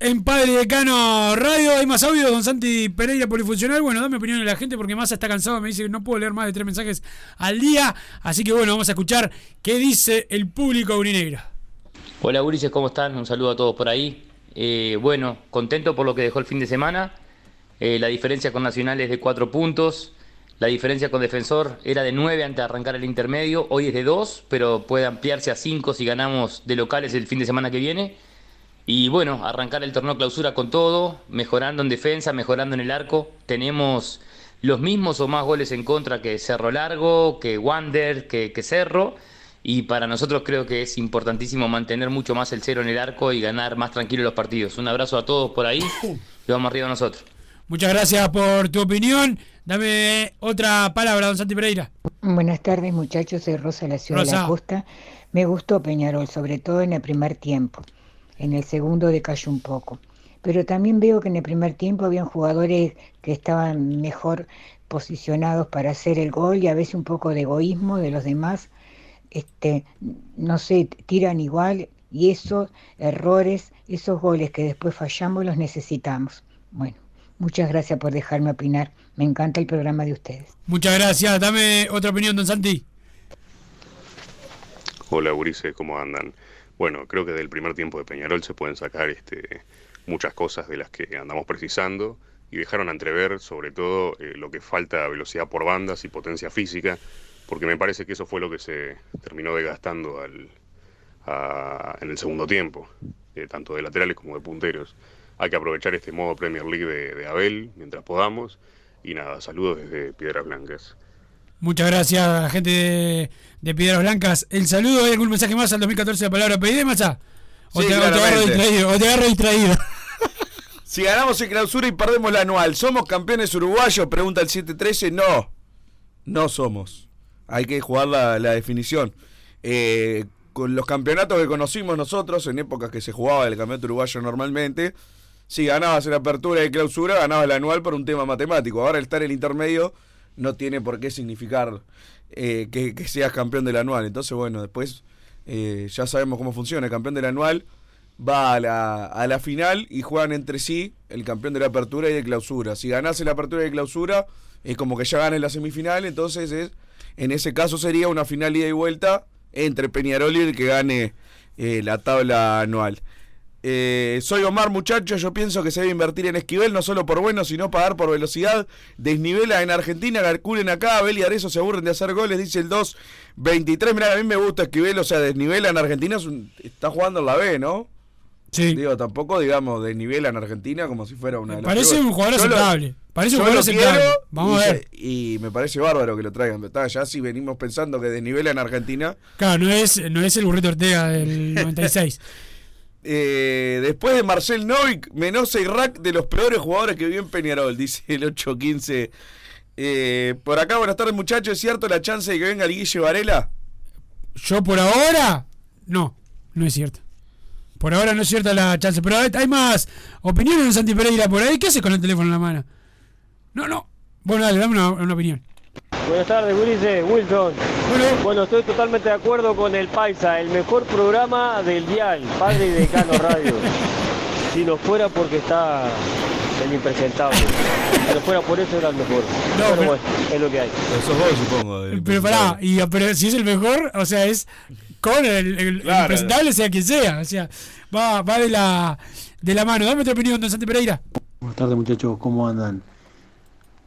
En Padre Decano Radio. Hay más audio, don Santi Pereira Polifuncional. Bueno, dame opinión de la gente porque Massa está cansado. Me dice que no puedo leer más de tres mensajes al día. Así que bueno, vamos a escuchar qué dice el público aurinegra. Hola Ulises, ¿cómo están? Un saludo a todos por ahí. Eh, bueno, contento por lo que dejó el fin de semana. Eh, la diferencia con Nacional es de 4 puntos. La diferencia con Defensor era de 9 antes de arrancar el intermedio. Hoy es de 2, pero puede ampliarse a 5 si ganamos de locales el fin de semana que viene. Y bueno, arrancar el torneo clausura con todo, mejorando en defensa, mejorando en el arco. Tenemos los mismos o más goles en contra que Cerro Largo, que Wander, que, que Cerro. Y para nosotros creo que es importantísimo mantener mucho más el cero en el arco y ganar más tranquilo los partidos. Un abrazo a todos por ahí y vamos arriba nosotros. Muchas gracias por tu opinión. Dame otra palabra, don Santi Pereira. Buenas tardes muchachos, soy Rosa de la Ciudad de la Costa. Me gustó Peñarol, sobre todo en el primer tiempo. En el segundo decayó un poco. Pero también veo que en el primer tiempo habían jugadores que estaban mejor posicionados para hacer el gol y a veces un poco de egoísmo de los demás. Este, no sé, tiran igual y esos errores, esos goles que después fallamos los necesitamos. Bueno, muchas gracias por dejarme opinar. Me encanta el programa de ustedes. Muchas gracias. Dame otra opinión, don Santi. Hola Ulises, ¿cómo andan? Bueno, creo que del primer tiempo de Peñarol se pueden sacar este, muchas cosas de las que andamos precisando y dejaron entrever sobre todo eh, lo que falta velocidad por bandas y potencia física, porque me parece que eso fue lo que se terminó desgastando al, a- en el segundo tiempo, eh, tanto de laterales como de punteros. Hay que aprovechar este modo Premier League de Abel mientras podamos y nada, saludos desde Piedras Blancas. Muchas gracias a la gente de, de Piedras Blancas. El saludo, ¿hay algún mensaje más al 2014 de palabra pedí, Macha? O, Sí, te, o te agarro distraído, o te agarro distraído. Si ganamos en clausura y perdemos la anual, ¿somos campeones uruguayos? Pregunta el 713. No, no somos. Hay que jugar la, la definición. Eh, con los campeonatos que conocimos nosotros, en épocas que se jugaba el campeonato uruguayo normalmente, si ganabas en apertura y clausura, ganabas el anual por un tema matemático. Ahora el estar en el intermedio no tiene por qué significar eh, que, seas campeón del anual. Entonces, bueno, después eh, ya sabemos cómo funciona, el campeón del anual va a la, a la final y juegan entre sí el campeón de la apertura y de clausura. Si ganase la apertura y de clausura, es como que ya gana en la semifinal, entonces es, en ese caso sería una final ida y vuelta entre Peñarol y el que gane eh, la tabla anual. Eh, soy Omar, muchachos. Yo pienso que se debe invertir en Esquivel, no solo por bueno, sino pagar por velocidad. Desnivela en Argentina, calculen acá. Abel y Arezo se aburren de hacer goles, dice el 2-23. Mirá, a mí me gusta Esquivel, o sea, desnivela en Argentina, es un- está jugando en la B, ¿no? Sí. Digo, tampoco, digamos, desnivela en Argentina como si fuera una de las Parece un jugador aceptable. Parece un jugador aceptable. Vamos y a ver. Y me parece bárbaro que lo traigan. pero está, ya si venimos pensando que desnivela en Argentina. Claro, no es, no es el burrito Ortega del 96. Eh, después de Marcel Novik, Menosa y Rack de los peores jugadores que vi en Peñarol, dice el 815. Eh, por acá, buenas tardes muchachos, ¿es cierto la chance de que venga el Guille Varela? Yo por ahora, no, no es cierto. Por ahora no es cierta la chance. Pero hay hay más opiniones de Santi Pereira por ahí. ¿Qué haces con el teléfono en la mano? No, no. Bueno, dale, dame una, una opinión. Buenas tardes, Ulises, Wilson. Bueno. estoy totalmente de acuerdo con el Paisa, el mejor programa del dial, Padre y Decano Radio. Si no fuera porque está el impresentable. Si no fuera por eso era el mejor. pero, bueno, es lo que hay. Eso vos, supongo. Pero pará, y, pero si es el mejor, o sea, es con el, el, impresentable, sea quien sea. O sea, va, va de la de la mano. Dame tu opinión, don Santi Pereira. Buenas tardes muchachos, ¿cómo andan?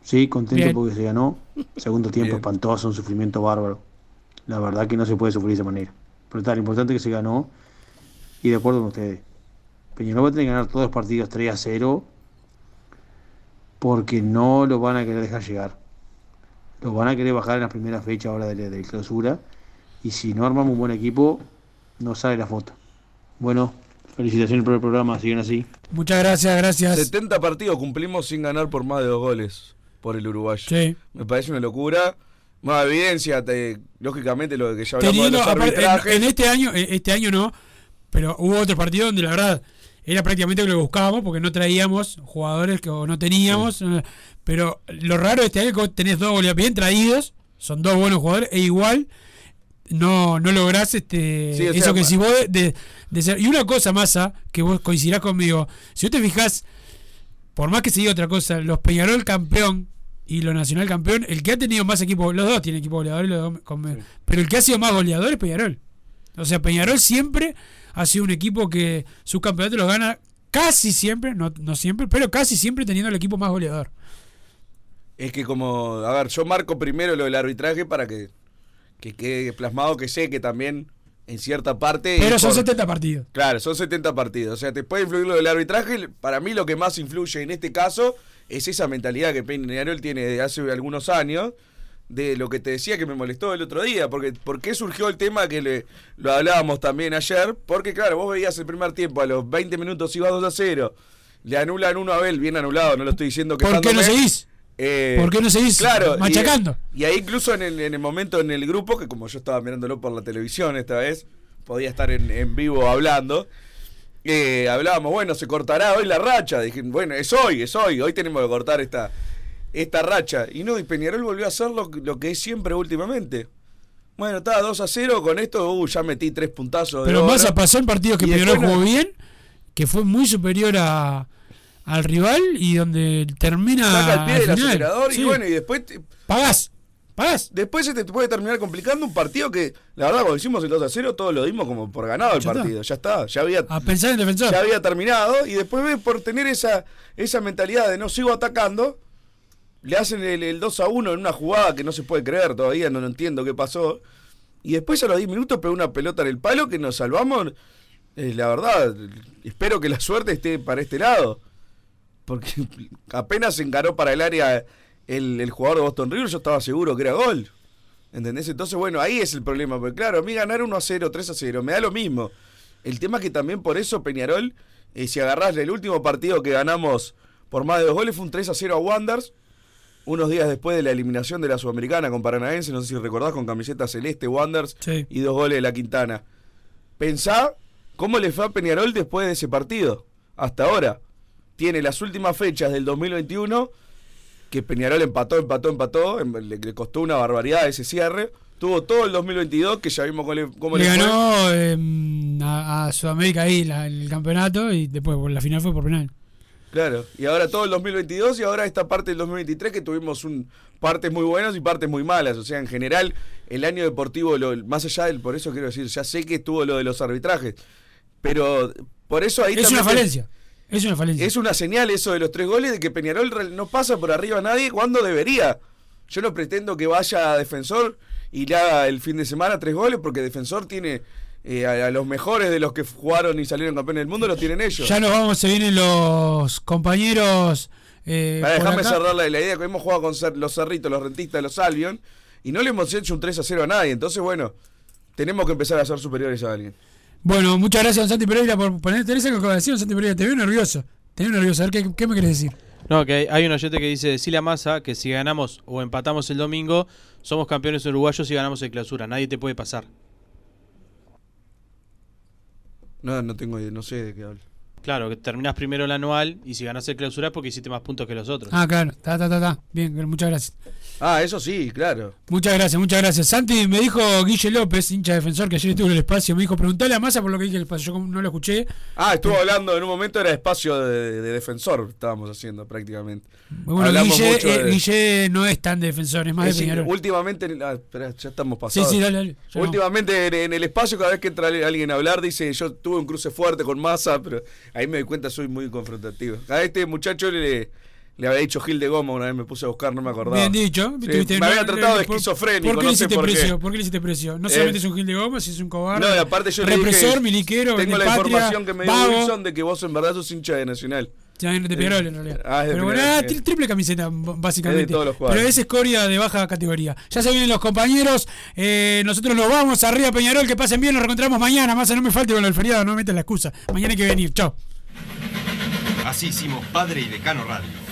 Sí, contento Bien. porque se ganó. Segundo tiempo Bien. espantoso, un sufrimiento bárbaro. La verdad que no se puede sufrir de esa manera. Pero está, lo importante es que se ganó y de acuerdo con ustedes. Peñarol va a tener que ganar todos los partidos 3 a 0 porque no lo van a querer dejar llegar. Lo van a querer bajar en la primera fecha ahora de, la- de clausura y si no armamos un buen equipo no sale la foto. Bueno, felicitaciones por el programa, sigan así. Muchas gracias, gracias. 70 partidos cumplimos sin ganar por más de dos goles por el uruguayo. Sí. Me parece una locura. Más evidencia, te- lógicamente, lo que ya hablamos Teniendo, de los arbitrajes. en, en este año, este año no, pero hubo otros partidos donde la verdad era prácticamente lo que buscábamos porque no traíamos jugadores que o no teníamos. eh, Pero lo raro de este año es que vos tenés dos goleadores bien traídos, son dos buenos jugadores, e igual no, no lográs este, Sí, eso sea, que si vos de, de- de ser. Y una cosa, Massa, que vos coincidirás conmigo, si vos te fijás, por más que se diga otra cosa, los Peñarol campeón y los Nacional campeón, el que ha tenido más equipos, los dos tienen equipos goleadores, los dos con- pero el que ha sido más goleador es Peñarol. O sea, Peñarol siempre ha sido un equipo que sus campeonatos los gana casi siempre, no, no siempre, pero casi siempre teniendo el equipo más goleador. Es que como, a ver, yo marco primero lo del arbitraje para que, que quede plasmado que sé que también en cierta parte... Pero son por- 70 partidos. Claro, son 70 partidos. O sea, te puede influir lo del arbitraje. Para mí lo que más influye en este caso es esa mentalidad que Peñarol tiene de hace algunos años. De lo que te decía que me molestó el otro día. Porque ¿Por qué surgió el tema que le, lo hablábamos también ayer? Porque claro, vos veías el primer tiempo, a los 20 minutos iba 2 a 0. Le anulan uno a Abel, bien anulado, no lo estoy diciendo que ¿Por qué no seguís? ¿Por qué no seguís claro, y- machacando? Y, ahí incluso en el, en el momento en el grupo, que como yo estaba mirándolo por la televisión esta vez, podía estar en, en vivo hablando, eh, hablábamos, bueno, se cortará hoy la racha. Dije, bueno, es hoy, es hoy, hoy tenemos que cortar esta, esta racha. Y no, y Peñarol volvió a hacer lo, lo que es siempre últimamente. Bueno, estaba 2 a 0, con esto uh, ya metí tres puntazos. de Pero oro. Massa pasó en partidos que Peñarol jugó bien, que fue muy superior a, al rival y donde termina. saca el pie del final. acelerador Sí. y bueno, y después te- pagás, pagás. Después se te puede terminar complicando un partido que, la verdad, cuando hicimos el 2 a 0, todos lo dimos como por ganado el Ya está. partido. Ya está, ya había, A pensar en defensor. ya había terminado. Y después ves por tener esa, esa mentalidad de no sigo atacando, le hacen el, el 2 a 1 en una jugada que no se puede creer todavía, no, lo entiendo qué pasó. Y después a los 10 minutos pegó una pelota en el palo que nos salvamos. Eh, la verdad, espero que la suerte esté para este lado. Porque apenas se encaró para el área el, el jugador de Boston River, yo estaba seguro que era gol. ¿Entendés? Entonces, bueno, ahí es el problema. Porque claro, a mí ganar 1 a 0, 3 a 0, me da lo mismo. El tema es que también por eso Peñarol, eh, si agarrás el último partido que ganamos por más de dos goles, fue un 3 a 0 a Wanders. Unos días después de la eliminación de la Sudamericana con Paranaense, no sé si recordás, con camiseta celeste, Wanders y dos goles de la Quintana. Pensá cómo le fue a Peñarol después de ese partido. Hasta ahora. Tiene las últimas fechas del 2021 que Peñarol empató, empató, empató. em- Le, le costó una barbaridad ese cierre. Tuvo todo el 2022, que ya vimos cómo le, cómo Le ganó eh, a, a Sudamérica ahí la- el campeonato y después la final fue por penal. Claro, y ahora todo el 2022 y ahora esta parte del 2023 que tuvimos un, partes muy buenas y partes muy malas. O sea, en general, el año deportivo, lo, más allá del, por eso quiero decir, ya sé que estuvo lo de los arbitrajes, pero por eso ahí Es una falencia. Es una falencia. Es una señal eso de los tres goles de que Peñarol no pasa por arriba a nadie cuando debería. Yo no pretendo que vaya a defensor y le haga el fin de semana tres goles porque defensor tiene eh, a, a los mejores de los que jugaron y salieron campeones del mundo, los tienen ellos. Ya nos vamos, se vienen los compañeros. Eh, Para acá. cerrar la, la idea que hemos jugado con los Cerritos, los Rentistas, los Albion y no le hemos hecho un 3 a 0 a nadie. Entonces, bueno, tenemos que empezar a ser superiores a alguien. Bueno, muchas gracias, don Santi Pereira, por poner. ¿Tenés algo que decir, don Santi Pereira? Te veo nervioso. Te veo nervioso. A ver, ¿qué, qué me querés decir? No, que hay- hay un oyente que dice, decile a Massa que si ganamos o empatamos el domingo, somos campeones uruguayos y ganamos el clausura. Nadie te puede pasar. No, no tengo idea, no sé de qué hablo. Claro, que terminás primero el anual y si ganás el clausura es porque hiciste más puntos que los otros. Ah, claro. Ta, ta, ta, ta. Bien, muchas gracias. Ah, eso sí, claro. Muchas gracias, muchas gracias. Santi me dijo Guille López, hincha defensor, que ayer estuvo en el espacio, me dijo, preguntale a Massa por lo que dije el espacio. Yo no lo escuché. Ah, estuvo hablando, en un momento era espacio de, de defensor, estábamos haciendo prácticamente. Bueno, Hablamos Guille, mucho eh, Guille no es tan defensor, es más Es de Peñarol. últimamente, ah, espera, ya estamos pasados. Sí, sí, dale, Últimamente en, en el espacio, cada vez que entra alguien a hablar, dice: Yo tuve un cruce fuerte con masa, pero ahí me doy cuenta, soy muy confrontativo. A este muchacho le, le había dicho Gil de Goma, una vez me puse a buscar, no me acordaba. Bien dicho. Sí, tuviste- me había no, tratado de esquizofrénico, ¿Por qué no le sé hiciste por qué. precio? ¿Por qué le hiciste precio? No Eh, solamente es un gil de goma, si es un cobarde. No, y aparte yo le Represor, dije, miliquero, Tengo la patria, información que me dio vago. Wilson de que vos en verdad sos hincha de Nacional. Ya, de Peñarol en realidad. Ah, es de Pero bueno, ah, tri- triple camiseta, básicamente. Es de todos los cuadros. Pero es escoria de baja categoría. Ya se vienen los compañeros. eh, nosotros nos vamos arriba Peñarol. Que pasen bien. Nos reencontramos mañana. Más no me falte con el feriado. No me metas la excusa. Mañana hay que venir. Chao. Así hicimos Padre y Decano Radio,